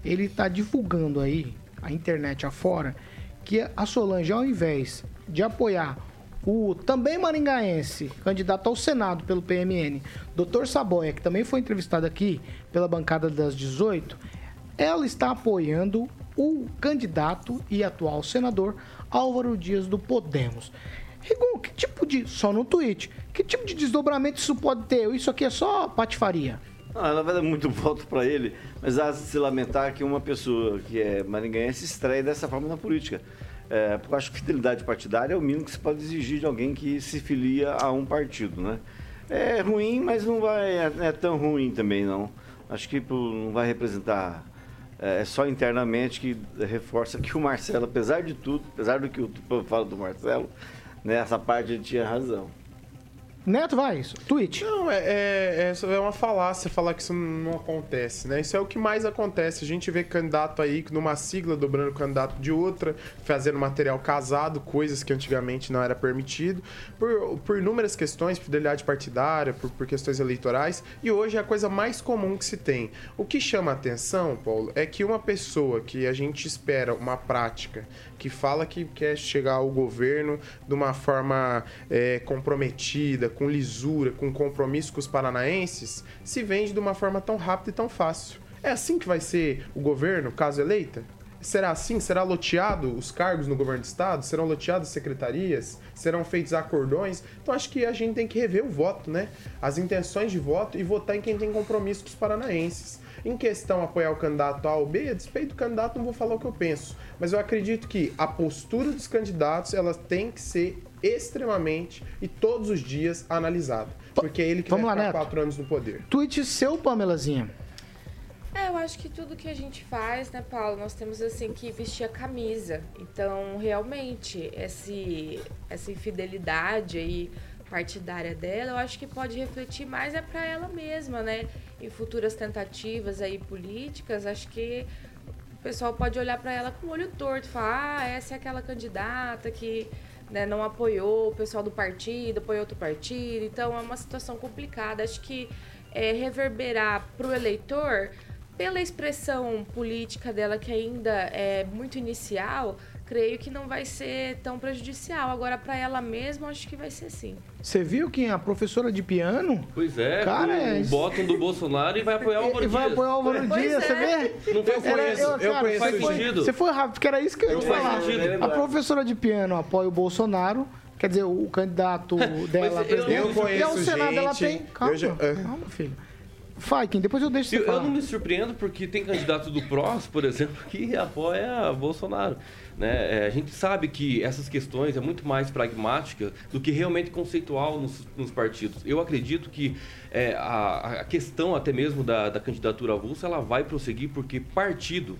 ele está divulgando aí, a internet afora, que a Solange, ao invés de apoiar o também maringaense, candidato ao Senado pelo PMN, Dr. Saboia, que também foi entrevistado aqui pela bancada das 18, ela está apoiando o candidato e atual senador Álvaro Dias do Podemos. Rigon, que tipo de. Só no tweet. Que tipo de desdobramento isso pode ter? Isso aqui é só patifaria. Ah, na verdade, muito voto para ele, mas há de se lamentar que uma pessoa que é maringaense estreia dessa forma na política. É, porque eu acho que fidelidade partidária é o mínimo que se pode exigir de alguém que se filia a um partido, né? É ruim, mas não vai, não é tão ruim também, não. Acho que não vai representar. É só internamente que reforça que o Marcelo, apesar de tudo, apesar do que o Tupã fala do Marcelo, nessa parte ele tinha razão. Neto, vai isso. Tweet. Não, é, é, é, é uma falácia falar que isso não acontece, né? Isso é o que mais acontece. A gente vê candidato aí numa sigla dobrando candidato de outra, fazendo material casado, coisas que antigamente não era permitido, por, por inúmeras questões, fidelidade partidária, por, por questões eleitorais, e hoje é a coisa mais comum que se tem. O que chama a atenção, Paulo, é que uma pessoa que a gente espera uma prática que fala que quer chegar ao governo de uma forma é, comprometida, com lisura, com compromisso com os paranaenses, se vende de uma forma tão rápida e tão fácil. É assim que vai ser o governo, caso eleita? Será assim? Será loteado os cargos no governo do estado? Serão loteadas secretarias? Serão feitos acordões? Então acho que a gente tem que rever o voto, né? As intenções de voto e votar em quem tem compromisso com os paranaenses. Em questão apoiar o candidato A ou B, a despeito do candidato, não vou falar o que eu penso. Mas eu acredito que a postura dos candidatos ela tem que ser extremamente e todos os dias analisada. Porque é ele que Vamos vai lá, ficar Neto. quatro anos no poder. Tweet seu, Pamelazinha. É, eu acho que tudo que a gente faz, né, Paulo, nós temos assim que vestir a camisa. Então, realmente, esse, essa infidelidade aí partidária dela, eu acho que pode refletir mais é para ela mesma, né? Em futuras tentativas aí políticas, acho que o pessoal pode olhar para ela com o olho torto, falar, ah, essa é aquela candidata que né, não apoiou o pessoal do partido, apoiou outro partido. Então é uma situação complicada. Acho que é, reverberar para o eleitor, pela expressão política dela que ainda é muito inicial, creio que não vai ser tão prejudicial. Agora, para ela mesma, acho que vai ser sim. Você viu que a professora de piano Pois é, Cara, é o bottom do Bolsonaro e vai apoiar o Álvaro e vai Dias. apoiar o Álvaro Pois Dias, é. você vê? Não Era- sentido. eu, eu cara, conheço você gente. foi, você foi rápido, porque era isso que eu ia falar. sentido. A professora de piano apoia o Bolsonaro, quer dizer, o candidato dela, eu- presidente, eu e conheço ao Senado ela gente, tem. Calma, eu já- é. calma, filho. Faikin, depois eu deixo Eu, eu não me surpreendo porque tem candidato do PROS, por exemplo, que apoia Bolsonaro. Né? É, a gente sabe que essas questões é muito mais pragmática do que realmente conceitual nos, nos partidos. Eu acredito que é, a, a questão até mesmo da, da candidatura avulsa ela vai prosseguir porque partido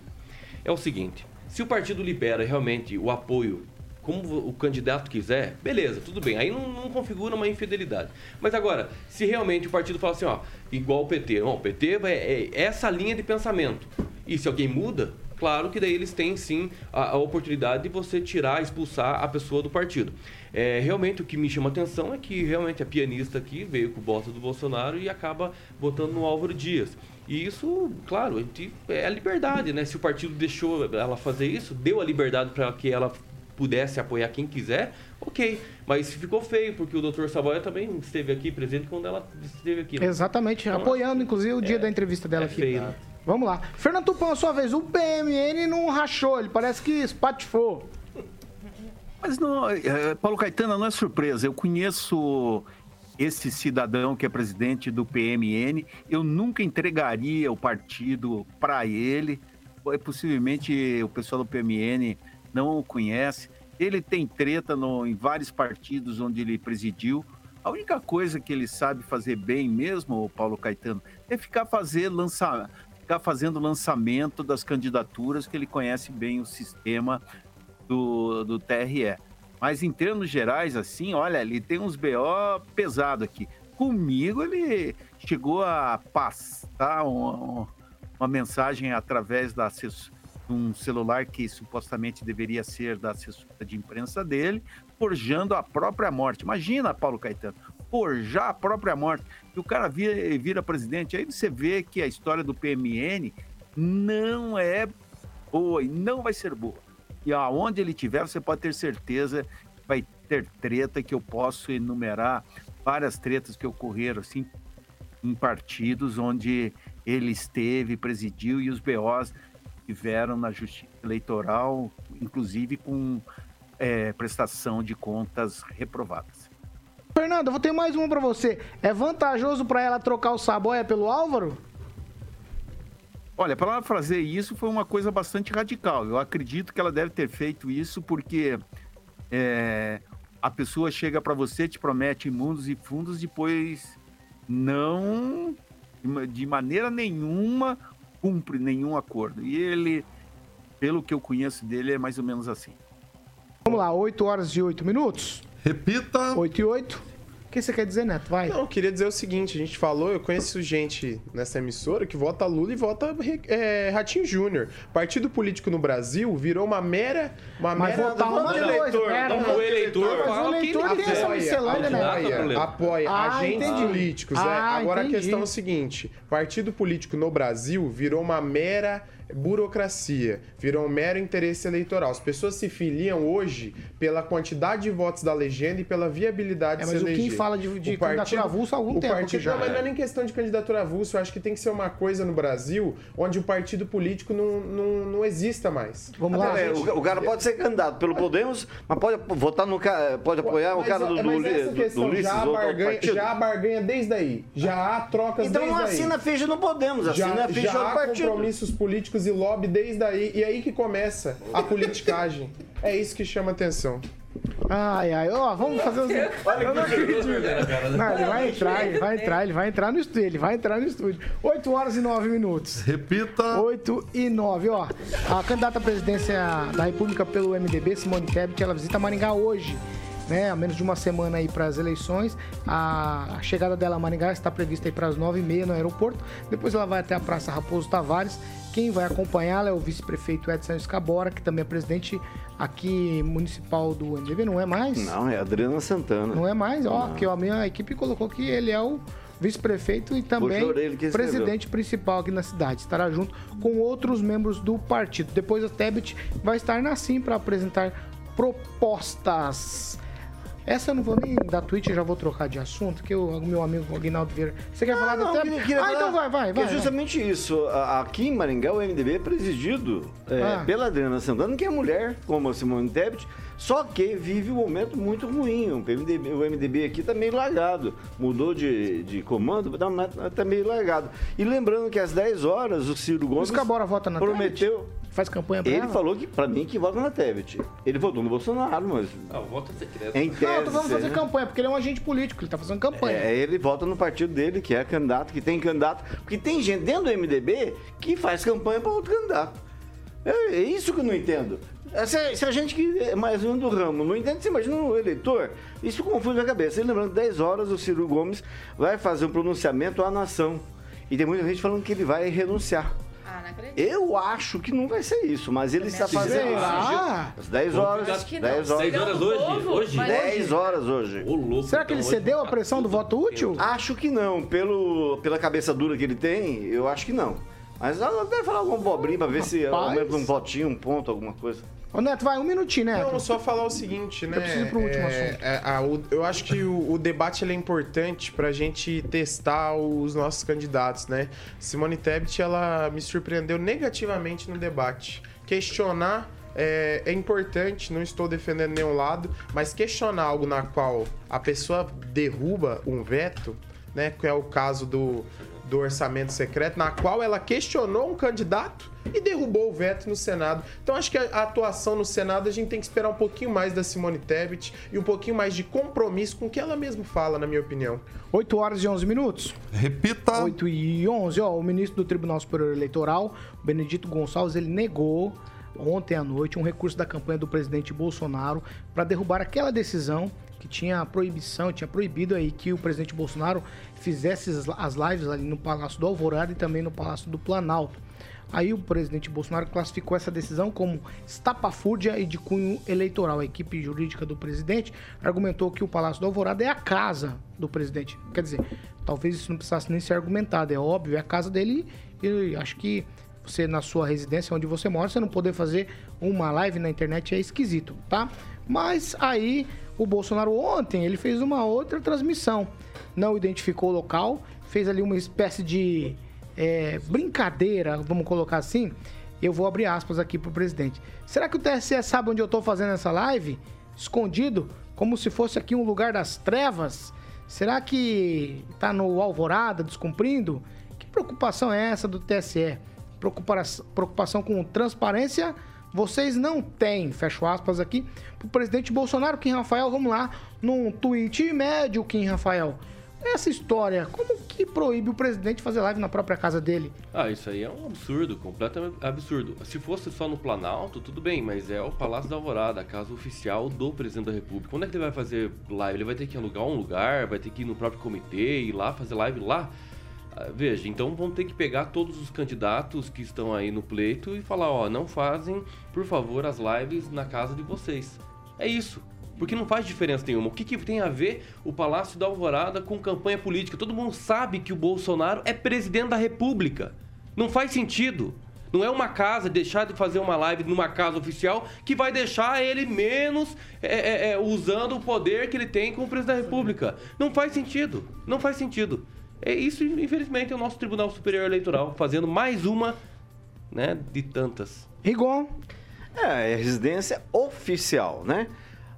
é o seguinte: se o partido libera realmente o apoio como o candidato quiser, beleza, tudo bem. Aí não, não configura uma infidelidade. Mas agora, se realmente o partido fala assim, ó, igual o PT, não, o PT vai, é essa linha de pensamento. E se alguém muda, claro que daí eles têm sim a, a oportunidade de você tirar, expulsar a pessoa do partido. É, realmente o que me chama atenção é que realmente a pianista aqui veio com o bota do Bolsonaro e acaba votando no Álvaro Dias. E isso, claro, é a liberdade, né? Se o partido deixou ela fazer isso, deu a liberdade para que ela pudesse apoiar quem quiser, ok. Mas ficou feio, porque o doutor Saboia também esteve aqui presente quando ela esteve aqui. né? Exatamente, Então, apoiando, inclusive, o dia da entrevista dela é aqui. feio, né? Vamos lá. Fernando Tupan, sua vez. O PMN não rachou, ele parece que espatifou. Mas não, é, Paulo Caetano, não é surpresa. Eu conheço esse cidadão que é presidente do PMN. Eu nunca entregaria o partido para ele. Ou, Possivelmente o pessoal do PMN não o conhece. Ele tem treta no- em vários partidos onde ele presidiu. A única coisa que ele sabe fazer bem mesmo, o Paulo Caetano, é ficar, fazer lança, ficar fazendo lançamento das candidaturas, que ele conhece bem o sistema do, do TRE. Mas em termos gerais, assim, olha, ele tem uns BO pesado aqui. Comigo, ele chegou a passar um- um- uma mensagem através da assess- de um celular que supostamente deveria ser da assessora de imprensa dele, forjando a própria morte. Imagina, Paulo Caetano, forjar a própria morte. E o cara vira, vira presidente. Aí você vê que a história do PMN não é boa e não vai ser boa. E aonde ele tiver, você pode ter certeza que vai ter treta que eu posso enumerar várias tretas que ocorreram assim em partidos onde ele esteve, presidiu e os BOs tiveram na justiça eleitoral, inclusive com eh, prestação de contas reprovadas. Fernando, eu vou ter mais uma pra você. É vantajoso pra ela trocar o Saboia pelo Álvaro? Olha, para ela fazer isso foi uma coisa bastante radical. Eu acredito que ela deve ter feito isso porque é, a pessoa chega para você, te promete mundos e fundos, depois não, de maneira nenhuma, cumpre nenhum acordo. E ele, pelo que eu conheço dele, é mais ou menos assim. Vamos lá, 8 horas e 8 minutos. Repita. 8 e 8. O que você quer dizer, Neto? Vai. Não, eu queria dizer o seguinte: a gente falou, eu conheço gente nessa emissora que vota Lula e vota é, Ratinho Júnior. Partido político no Brasil virou uma mera. Uma Mas mera votar uma coisa, eleitor. pera, Não? O eleitor Mas o eleitor ele tem essa miscelânea, né? Apoia, apoia Ah, agentes entendi. políticos. é. Ah, Agora entendi. a questão é o seguinte: partido político no Brasil virou uma mera burocracia, virou um mero interesse eleitoral. As pessoas se filiam hoje pela quantidade de votos da legenda e pela viabilidade É, de mas se o Kim eleger. fala de- de O candidatura avulsa há algum o tempo Partido, que já não, mas é. não é nem questão de candidatura avulsa. Eu acho que tem que ser uma coisa no Brasil onde o partido político não, não, não exista mais. Vamos Até, é, o, o cara pode ser candidato pelo Podemos, mas pode votar no pode apoiar o Mas, cara do, mas do, essa do, questão do Ulisses já há barganha, partido. já há barganha desde aí. Já há trocas Então desde não aí. assina ficha no Podemos, assina já, ficha já há partido. compromissos políticos e lobby desde aí. E aí que começa a politicagem. é isso que chama atenção. Ai, ai, ó, vamos fazer os. Eu não acredito. Não, ele vai entrar, ele vai entrar, ele vai entrar no estúdio, ele vai entrar no estúdio. 8 horas e 9 minutos. Repita. 8 e 9, ó. A candidata à presidência da República pelo MDB, Simone Tebet, ela visita Maringá hoje. Né, a menos de uma semana aí para as eleições. A, a chegada dela a Maringá está prevista aí para as 9h30 no aeroporto. Depois ela vai até a Praça Raposo Tavares. Quem vai acompanhá-la é o vice-prefeito Edson Escabora, que também é presidente aqui municipal do MDB, não é mais? Não, é Adriana Santana. Não é mais, ó, que a minha equipe colocou que ele é o vice-prefeito e também presidente principal aqui na cidade. Estará junto com outros membros do partido. Depois a Tebet vai estar na Sim para apresentar propostas. Essa eu não vou nem dar tweet, eu já vou trocar de assunto, que o meu amigo Aguinaldo Vieira. Você quer falar da Não, Tebet? queria- queria ah, falar então vai, vai, que vai. é justamente isso. A- Aqui em Maringá, o MDB é presidido é, Ah. pela Adriana Santana, que é mulher, como a Simone Tebet, só que vive um momento muito ruim. O MDB, o MDB aqui está meio largado. Mudou de, de comando, está meio largado. E lembrando que às 10 horas o Ciro Gomes Escabora vota na prometeu... Tebet? Faz campanha pra Ele ela? falou que, pra mim, que vota na Tebet. Ele votou no Bolsonaro, mas Ah, voto é secreto. em tese... Não, eu tô falando fazer né? campanha, porque ele é um agente político, ele tá fazendo campanha. É, ele vota no partido dele, que é candidato, que tem candidato. Porque tem gente dentro do MDB que faz campanha para outro candidato. É, é isso que eu não entendo. É, Se, se a gente que é mais um do ramo não entende, você imagina o eleitor, isso confunde a cabeça. E lembrando, 10 horas o Ciro Gomes vai fazer um pronunciamento à nação. E tem muita gente falando que ele vai renunciar. Ah, não acredito. Eu acho que não vai ser isso, mas ele está fazendo isso. Às 10 horas. Acho que não. 10 horas. 10 horas hoje? Hoje? mas- 10 horas hoje. Louco. Será que ele então, cedeu a tá pressão do tudo voto útil? Acho que não. Pelo, pela cabeça dura que ele tem, eu acho que não. Mas ela deve falar alguma bobrinha pra ver se Rapaz. aumenta um votinho, um ponto, alguma coisa. Ô, Neto, vai, um minutinho, Neto. Não, só falar o seguinte, né? preciso ir pro último é, assunto. é, a- o- eu acho que o, o debate ele é importante pra gente testar os nossos candidatos, né? Simone Tebet, ela me surpreendeu negativamente no debate. Questionar é, é importante, não estou defendendo nenhum lado, mas questionar algo na qual a pessoa derruba um veto, né? Que é o caso do, do orçamento secreto, na qual ela questionou um candidato e derrubou o veto no Senado. Então acho que a, atuação no Senado a gente tem que esperar um pouquinho mais da Simone Tebet e um pouquinho mais de compromisso com o que ela mesma fala, na minha opinião. 8 horas e 11 minutos. Repita. 8 e 11, ó, o ministro do Tribunal Superior Eleitoral, Benedito Gonçalves, ele negou ontem à noite um recurso da campanha do presidente Bolsonaro para derrubar aquela decisão que tinha proibição, tinha proibido aí que o presidente Bolsonaro fizesse as- lives ali no Palácio do Alvorada e também no Palácio do Planalto. Aí o presidente Bolsonaro classificou essa decisão como estapafúrdia e de cunho eleitoral. A equipe jurídica do presidente argumentou que o Palácio do Alvorada é a casa do presidente. Quer dizer, talvez isso não precisasse nem ser argumentado, é óbvio, é a casa dele e acho que você na sua residência onde você mora, você não poder fazer uma live na internet é esquisito, tá? Mas aí o Bolsonaro ontem ele fez uma outra transmissão, não identificou o local, fez ali uma espécie de é, brincadeira, vamos colocar assim. Eu vou abrir aspas aqui pro presidente. Será que o TSE sabe onde eu tô fazendo essa live? Escondido, como se fosse aqui um lugar das trevas? Será que tá no Alvorada descumprindo? Que preocupação é essa do TSE? Preocupação, preocupação com transparência? Vocês não têm, fecho aspas aqui, pro presidente Bolsonaro, Kim Rafael, vamos lá, num tweet médio, Kim Rafael. essa história, como que proíbe o presidente fazer live na própria casa dele? Ah, isso aí é um absurdo, completamente absurdo. Se fosse só no Planalto, tudo bem, mas é o Palácio da Alvorada, a casa oficial do presidente da República. Quando é que ele vai fazer live? Ele vai ter que alugar um lugar, vai ter que ir no próprio comitê, ir lá fazer live lá? Ah, Veja, então vão ter que pegar todos os candidatos que estão aí no pleito e falar, ó, não fazem, por favor, as lives na casa de vocês. É isso. Porque não faz diferença nenhuma. O que, que tem a ver o Palácio da Alvorada com campanha política? Todo mundo sabe que o Bolsonaro é presidente da República. Não faz sentido. Não é uma casa deixar de fazer uma live numa casa oficial que vai deixar ele menos é, é, é, usando o poder que ele tem como presidente da República. Não faz sentido. Não faz sentido. É isso, infelizmente, é o nosso Tribunal Superior Eleitoral fazendo mais uma, né, de tantas. Rigon. É, é residência oficial, né?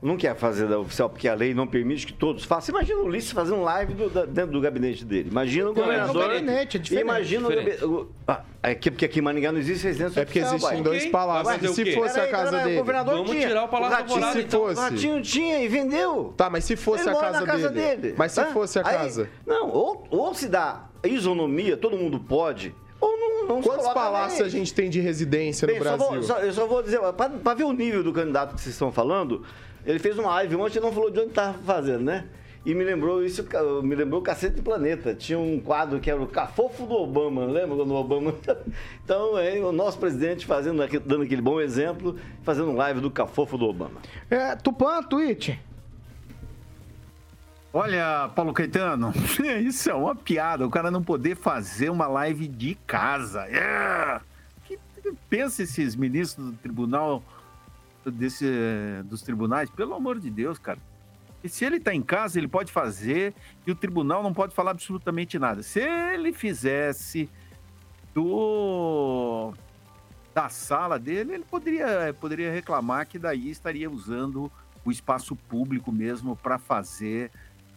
Não quer fazer da oficial porque a lei não permite que todos façam. Imagina o Ulisses fazendo live do- da- dentro do gabinete dele. Imagina o Não, é governador. gabinete, é diferente. Imagina o Diferente. o. Ah, é que, porque aqui em Maringá não existe residência É porque oficial. existem dois palácios. o se fosse a casa dele? O governador Vamos tinha. tirar o Palácio Ratinho- da Alvorada, Se então. fosse. O Ratinho tinha e vendeu. Tá, mas se fosse Ele a casa, na casa dele. dele. Mas se Hã? fosse a Aí- casa. Não, ou, ou se dá isonomia, todo mundo pode, ou não, não Quantos palácios a gente tem de residência Bem, no só Brasil? vou- só- eu só vou dizer, para ver o nível do candidato que vocês estão falando, ele fez uma live ontem e não falou de onde estava fazendo, né? E me lembrou isso, me lembrou o Cacete do Planeta. Tinha um quadro que era o Cafofo do Obama, lembra quando o Obama. Então, é o nosso presidente fazendo, dando aquele bom exemplo, fazendo um live do Cafofo do Obama. É, Tupã, tweet. Olha, Paulo Caetano, isso é uma piada. O cara não poder fazer uma live de casa. É. Que, que pensa esses ministros do tribunal, desse, dos tribunais? Pelo amor de Deus, cara. E se ele tá em casa, ele pode fazer e o tribunal não pode falar absolutamente nada. Se ele fizesse do da sala dele, ele poderia, poderia reclamar que daí estaria usando o espaço público mesmo para fazer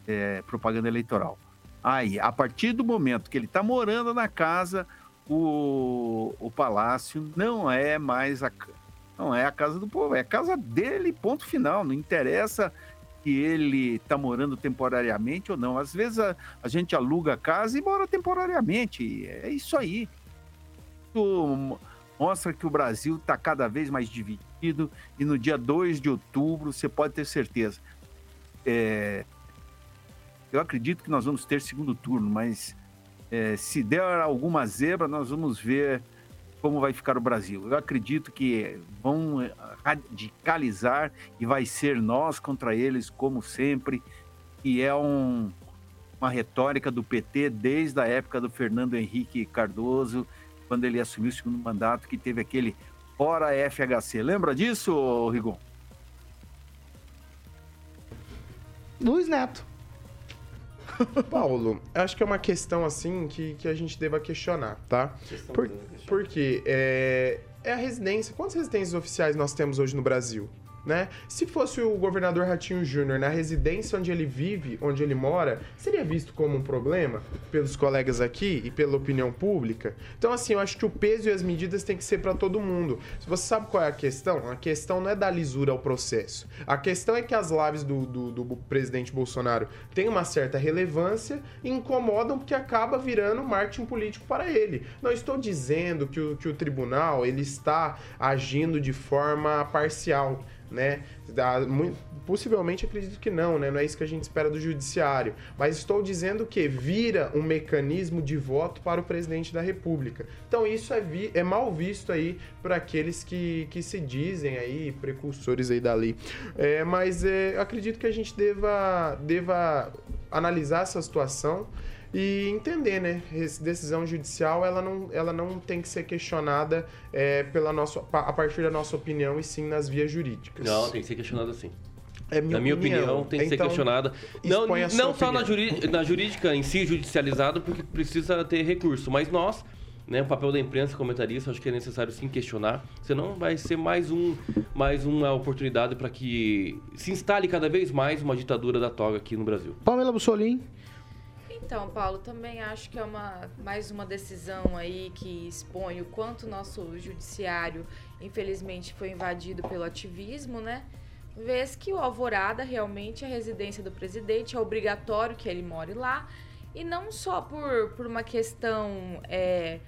é, propaganda eleitoral. Aí, a partir do momento que ele está morando na casa, o, o palácio não é mais a não é a casa do povo, é a casa dele, ponto final. Não interessa que ele está morando temporariamente ou não. Às vezes a, a gente aluga a casa e mora temporariamente. É isso aí. Isso mo- mostra que o Brasil está cada vez mais dividido e no dia 2 de outubro você pode ter certeza. É, eu acredito que nós vamos ter segundo turno, mas é, se der alguma zebra, nós vamos ver como vai ficar o Brasil. Eu acredito que vão radicalizar e vai ser nós contra eles, como sempre, e é um- uma retórica do PT desde a época do Fernando Henrique Cardoso, quando ele assumiu o segundo mandato, que teve aquele fora FHC. Lembra disso, Rigon? Luiz Neto. Paulo, acho que é uma questão assim que, que a gente deva questionar, tá? Por, porque é, é a residência. Quantas residências oficiais nós temos hoje no Brasil? Né? Se fosse o governador Ratinho Júnior na residência onde ele vive, onde ele mora, seria visto como um problema pelos colegas aqui e pela opinião pública? Então, assim, eu acho que o peso e as medidas têm que ser para todo mundo. Você sabe qual é a questão, a questão não é dar lisura ao processo. A questão é que as lives do, do, do presidente Bolsonaro têm uma certa relevância e incomodam porque acaba virando marketing político para ele. Não estou dizendo que o, que o tribunal ele está agindo de forma parcial né? Possivelmente acredito que não, né? Não é isso que a gente espera do judiciário. Mas estou dizendo que vira um mecanismo de voto para o presidente da República. Então isso é, vi- é mal visto aí por aqueles que, que se dizem aí precursores aí da lei. É, mas é, acredito que a gente deva, deva analisar essa situação e entender, né? Essa decisão judicial ela não, ela não tem que ser questionada é, pela nossa, a partir da nossa opinião e sim nas vias jurídicas. Não, tem que ser questionado assim. É minha na minha opinião, opinião. tem que ser Então, questionada. Não, não só na, juri- na jurídica em si, judicializado, porque precisa ter recurso. Mas nós, né, o papel da imprensa comentarista, acho que é necessário sim questionar. Senão vai ser mais, um, mais uma oportunidade para que se instale cada vez mais uma ditadura da toga aqui no Brasil. Pamela Bussolini. Então, Paulo, também acho que é uma, mais uma decisão aí que expõe o quanto o nosso judiciário, infelizmente, foi invadido pelo ativismo, né? vez que o Alvorada realmente é a residência do presidente, é obrigatório que ele more lá, e não só por, por uma questão é,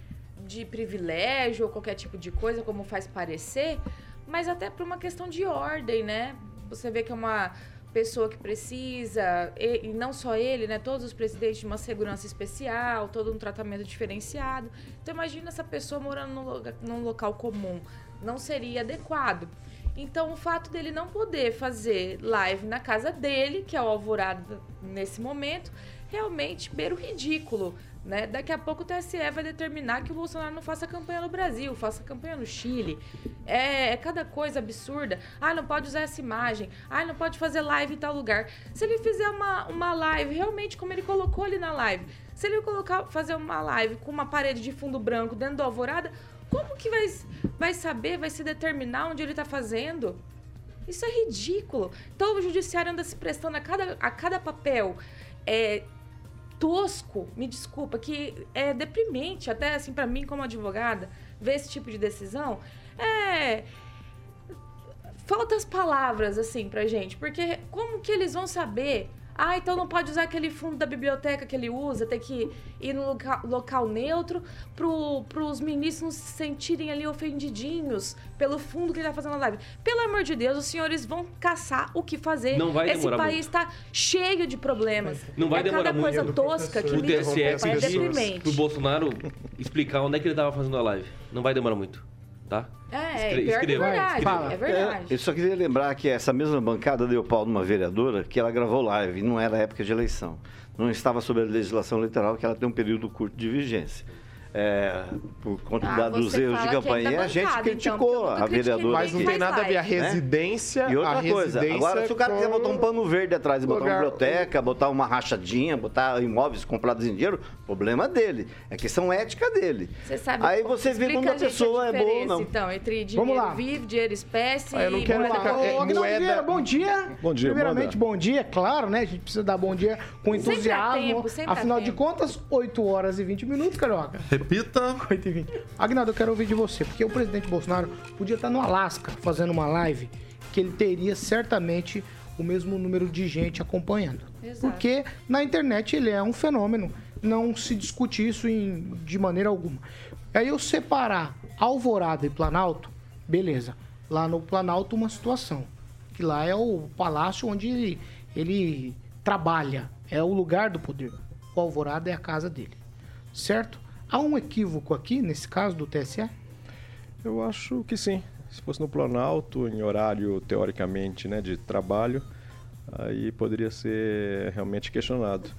de privilégio ou qualquer tipo de coisa, como faz parecer, mas até por uma questão de ordem, né? Você vê que é uma pessoa que precisa, e, e não só ele, né? Todos os presidentes de uma segurança especial, todo um tratamento diferenciado. Então imagina essa pessoa morando num, num local comum. Não seria adequado. Então, o fato dele não poder fazer live na casa dele, que é o Alvorada nesse momento, realmente beira o ridículo. Né? Daqui a pouco o TSE vai determinar que o Bolsonaro não faça campanha no Brasil, faça campanha no Chile. É, é cada coisa absurda. Ah, não pode usar essa imagem. Ah, não pode fazer live em tal lugar. Se ele fizer uma, uma live, realmente como ele colocou ali na live, se ele colocar, fazer uma live com uma parede de fundo branco dentro do Alvorada, como que vai, vai saber, vai se determinar onde ele está fazendo? Isso é ridículo. Então o judiciário anda se prestando a cada, a cada papel é, tosco, me desculpa, que é deprimente, até assim, para mim como advogada, ver esse tipo de decisão. É. Falta as palavras, assim, pra gente, porque como que eles vão saber? Ah, então não pode usar aquele fundo da biblioteca que ele usa, tem que ir no loca- local neutro pro, pros ministros não se sentirem ali ofendidinhos pelo fundo que ele tá fazendo a live. Pelo amor de Deus, os senhores vão caçar o que fazer. Não vai Esse país tá cheio de problemas. Não vai é demorar cada muito. coisa tosca que o me TSE desculpa, é deprimente. pro Bolsonaro explicar onde é que ele tava fazendo a live. Não vai demorar muito, tá? É, Escre- pior que é escreva. verdade. Escreva. É verdade. Eu só queria lembrar que essa mesma bancada deu pau numa vereadora que ela gravou live, não era época de eleição. Não estava sob a legislação eleitoral, que ela tem um período curto de vigência. É, por conta Ah, dos erros de é campanha. da e a gente bancada, então, criticou nunca a vereadora. Mas não tem nada a ver a live, né? residência. E outra a coisa, residência agora se o cara quiser botar um pano verde atrás e botar uma biblioteca, botar uma rachadinha, botar imóveis comprados em dinheiro, problema dele. É questão ética dele. Você sabe, Aí você vê quando a pessoa é boa ou não. Então, entre dinheiro Vamos lá. vivo, dinheiro espécie Ah, eu não e quero moeda ficar- é, moeda- bom dia. Bom dia, Primeiramente, bom dia, claro, né? A gente precisa dar bom dia com Sempre há entusiasmo. tempo, sempre há Afinal de contas, 8 horas e 20 minutos, Carioca. Repita. 8 e 20. Agnaldo, eu quero ouvir de você, porque o presidente Bolsonaro podia estar no Alasca fazendo uma live que ele teria certamente o mesmo número de gente acompanhando. Exato. Porque na internet ele é um fenômeno, não se discute isso em- de maneira alguma. Aí eu separar Alvorada e Planalto, beleza. Lá no Planalto uma situação, que lá é o palácio onde ele, ele trabalha, é o lugar do poder. O Alvorada é a casa dele, certo? Há um equívoco aqui, nesse caso do TSE? Eu acho que sim. Se fosse no Planalto, em horário teoricamente né, de trabalho, aí poderia ser realmente questionado.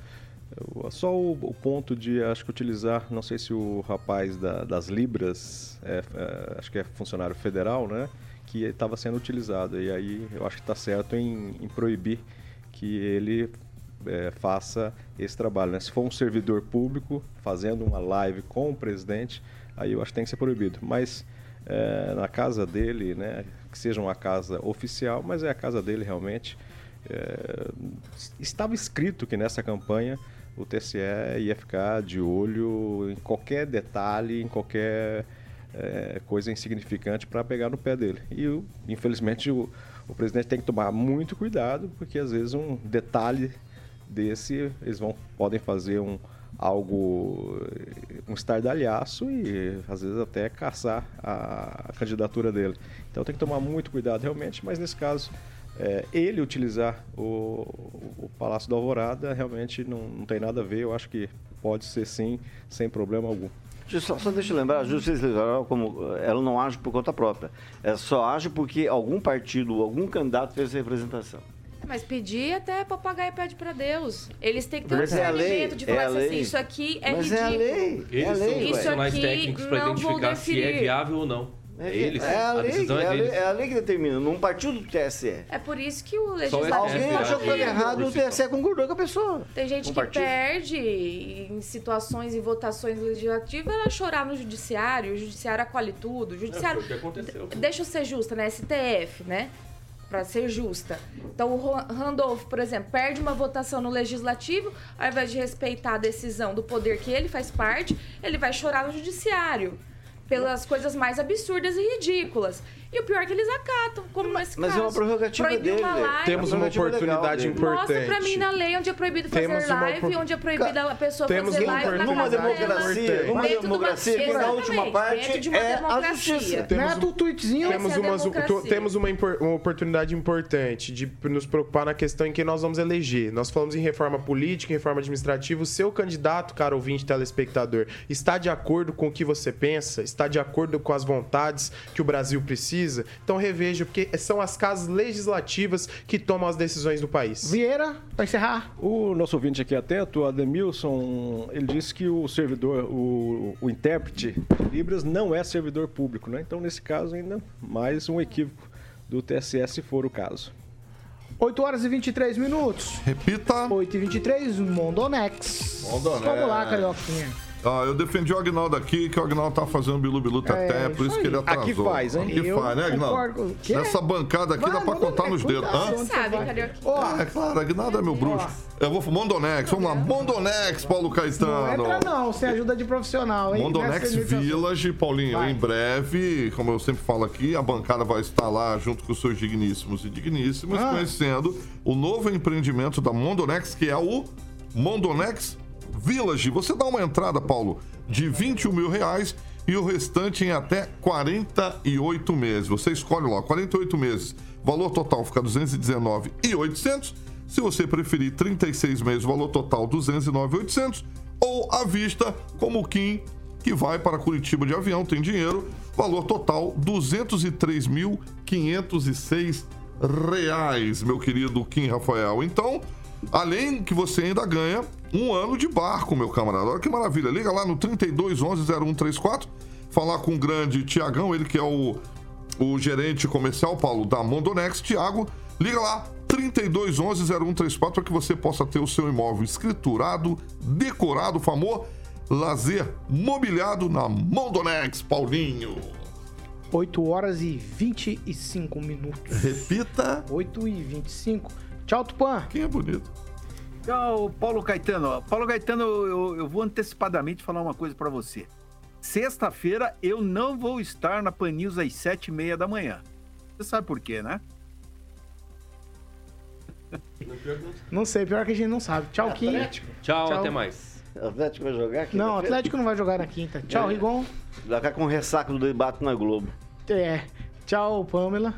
Só o, o ponto de, acho que utilizar, não sei se o rapaz da- das Libras, é, é, acho que é funcionário federal, né? Que estava sendo utilizado. E aí eu acho que está certo em, em proibir que ele é, faça esse trabalho. Né? Se for um servidor público fazendo uma live com o presidente, aí eu acho que tem que ser proibido. Mas é, na casa dele, né, que seja uma casa oficial, mas é a casa dele realmente. é, estava escrito que nessa campanha o TSE ia ficar de olho em qualquer detalhe, em qualquer é, coisa insignificante para pegar no pé dele. E infelizmente o, o presidente tem que tomar muito cuidado, porque às vezes um detalhe desse eles vão podem fazer um algo um estardalhaço e às vezes até caçar a, candidatura dele. Então tem que tomar muito cuidado realmente, mas nesse caso é, ele utilizar o, o Palácio da Alvorada realmente não, não tem nada a ver. Eu acho que pode ser sim, sem problema algum. Só, só deixa eu lembrar, a Justiça Eleitoral, como ela não age por conta própria. Ela só age porque algum partido, algum candidato fez representação. Mas pedir até papagaio pede pra Deus. Eles têm que ter um Mas é discernimento de é falar a assim, lei. isso aqui é Mas ridículo. é a lei. Eles é a são lei, Isso profissionais aqui técnicos para não vou identificar se é definir. viável ou não. É eles. É a, a lei, decisão é, é a lei, deles. é a lei que determina, num partido do TSE. É por isso que o é Alguém viável. achou que estava errado, o TSE concordou com a pessoa. Tem gente Um que partido. perde em situações e votações legislativas, ela chorar no judiciário, o judiciário acolhe tudo. O judiciário. É, foi o que aconteceu. Deixa eu ser justa, né? STF, né? Pra ser justa. Então, o Randolph, por exemplo, perde uma votação no legislativo, ao invés de respeitar a decisão do poder que ele faz parte, ele vai chorar no judiciário. Pelas coisas mais absurdas e ridículas. E o pior é que eles acatam, como nesse mas é caso. uma prerrogativa Proibir dele. uma live. Temos uma oportunidade importante. Mostra pra mim na lei onde é proibido fazer Temos uma live, onde é proibido a pessoa Temos fazer live na Numa casa dela. democracia, numa Dentro de uma- democracia, que na última parte de uma é a democracia. justiça. Não é tu tweetzinho? Temos, é a umas- temos uma, impor- uma oportunidade importante de nos preocupar na questão em que nós vamos eleger. Nós falamos em reforma política, em reforma administrativa. O seu candidato, cara ouvinte, telespectador, está de acordo com o que você pensa? Está de acordo com as vontades que o Brasil precisa? Então reveja, porque são as casas legislativas que tomam as decisões do país. Vieira, pra encerrar. O nosso ouvinte aqui atento, o Ademilson, ele disse que o servidor, o, o intérprete de Libras não é servidor público, né? Então, nesse caso, ainda mais um equívoco do TSE, se for o caso. 8 horas e 23 minutos. Repita. 8 e 23, Mondonex. Mondonex. Vamos lá, Carioquinha. Ah, eu defendi o Agnaldo aqui, que o Agnaldo tá fazendo bilu-bilu teté, É, por isso isso que ele atrasou. Aqui faz, hein? Aqui Eu faz, né. Agnaldo? Nessa bancada aqui Vai, dá pra contar nos dedos. Hã? Você sabe, Carioca. Ó, Ah, é claro, Agnaldo é meu bruxo. Eu vou pro Mondonex, vamos lá. Mondonex, Paulo não Caetano. entra não, sem ajuda de profissional, hein? Mondonex. Village, Paulinho, Vai. em breve, como eu sempre falo aqui, a bancada vai estar lá junto com os seus digníssimos e digníssimas, Ah. conhecendo o novo empreendimento da Mondonex, que é o Mondonex Village. Você dá uma entrada, Paulo, de 21 mil reais e o restante em até 48 meses. Você escolhe lá, 48 meses. Valor total fica 219,800. Se você preferir 36 meses, valor total 209,800 ou à vista, como o Kim, que vai para Curitiba de avião, tem dinheiro, valor total 203.506 reais, meu querido Kim Rafael. Então, além que você ainda ganha um ano de barco, meu camarada. Olha que maravilha. Liga lá no 3211-0134, falar com o grande Tiagão, ele que é o, o gerente comercial, Paulo, da Mondonex. Tiago, liga lá, 3211-0134, para que você possa ter o seu imóvel escriturado, decorado, famoso, lazer mobiliado na Mondonex, Paulinho. 8 horas e 25 minutos. Repita. 8 e 25. Tchau, Tupã. Quem é bonito? Tchau, Paulo Caetano. Paulo Caetano, eu, eu vou antecipadamente falar uma coisa pra você. Sexta-feira eu não vou estar na Pan News às sete e meia da manhã. Você sabe por quê, né? Não sei, pior que a gente não sabe. Tchau, Kim. Tchau, Tchau. até mais. O Atlético vai jogar aqui? Não, o Atlético não vai jogar na quinta. Tchau, É. Rigon. Vai ficar com ressaca do debate na Globo. É. Tchau, Pamela.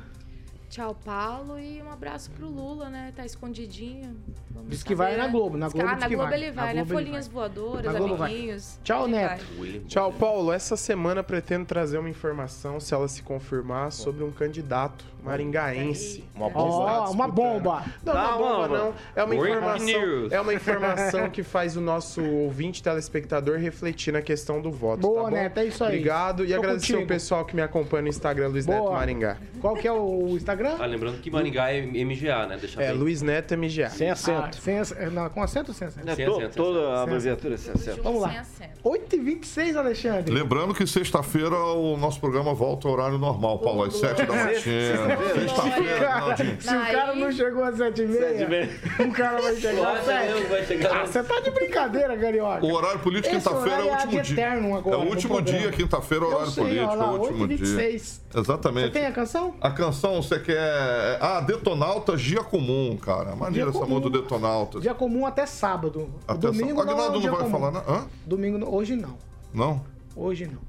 Tchau, Paulo, e um abraço pro Lula, né? Tá escondidinho. Vamos Diz que vai saber, na né? Globo, na Globo Ah, na que Globo vai. ele Na vai, né? Folhinhas voadoras, Na Globo vai. amiguinhos. Tchau, ele Neto. vai. Tchau, Paulo. Essa semana pretendo trazer uma informação, se ela se confirmar, sobre um candidato maringaense. Uma bomba. Ó, uma bomba. Não, uma Não, bomba não. É uma informação. É uma informação que faz o nosso ouvinte telespectador refletir na questão do voto. Boa, tá bom? Neto, é isso aí. Obrigado e Tô agradecer contigo. o pessoal que me acompanha no Instagram, Luiz Neto Boa. Maringá. Qual que é o Instagram? Ah, lembrando que Maringá é MGA, né? Deixa É, bem. Luiz Neto MGA. Sem Ah, acento. sem, ac- não, com acento ou sem acento? É, Sem to- acento, toda sem a abreviatura sem acento. Vamos lá. Sem acento. 8h26, Alexandre. Lembrando que sexta-feira o nosso programa volta ao horário normal, Paulo, às 7 da manhã. Sexta-feira, Naldinho. Se o cara não chegou às 7h30, o cara vai chegar às 7 vai chegar. Ah, você tá de brincadeira, Carioca. O horário político, quinta-feira, é o é último dia. agora é o último dia, quinta-feira, horário político, é o último 8h26. dia. Exatamente. Você tem a canção? A canção, você quer. Ah, Detonautas Dia Comum, cara. Maneiro Dia essa mão do Detonautas. Dia comum até sábado. Até Domingo só- não, é Agnaldo não dia vai comum. falar, né? Hã? Domingo, não- hoje não. Não? Hoje não.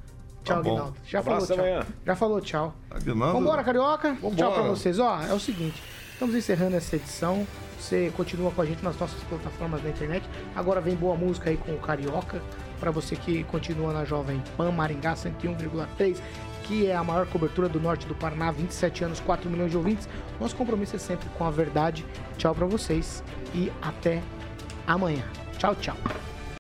Tchau, bom. Aguinaldo. Já Abraço, falou tchau. amanhã. Já falou tchau. Aguinaldo. Vambora, Carioca. Tchau Vambora. pra vocês. Ó, é o seguinte. Estamos encerrando essa edição. Você continua com a gente nas nossas plataformas da internet. Agora vem boa música aí com o Carioca. Pra você que continua na Jovem Pan Maringá 101,3, é a maior cobertura do norte do Paraná, 27 anos, 4 milhões de ouvintes. Nosso compromisso é sempre com a verdade. Tchau pra vocês e até amanhã. Tchau, tchau.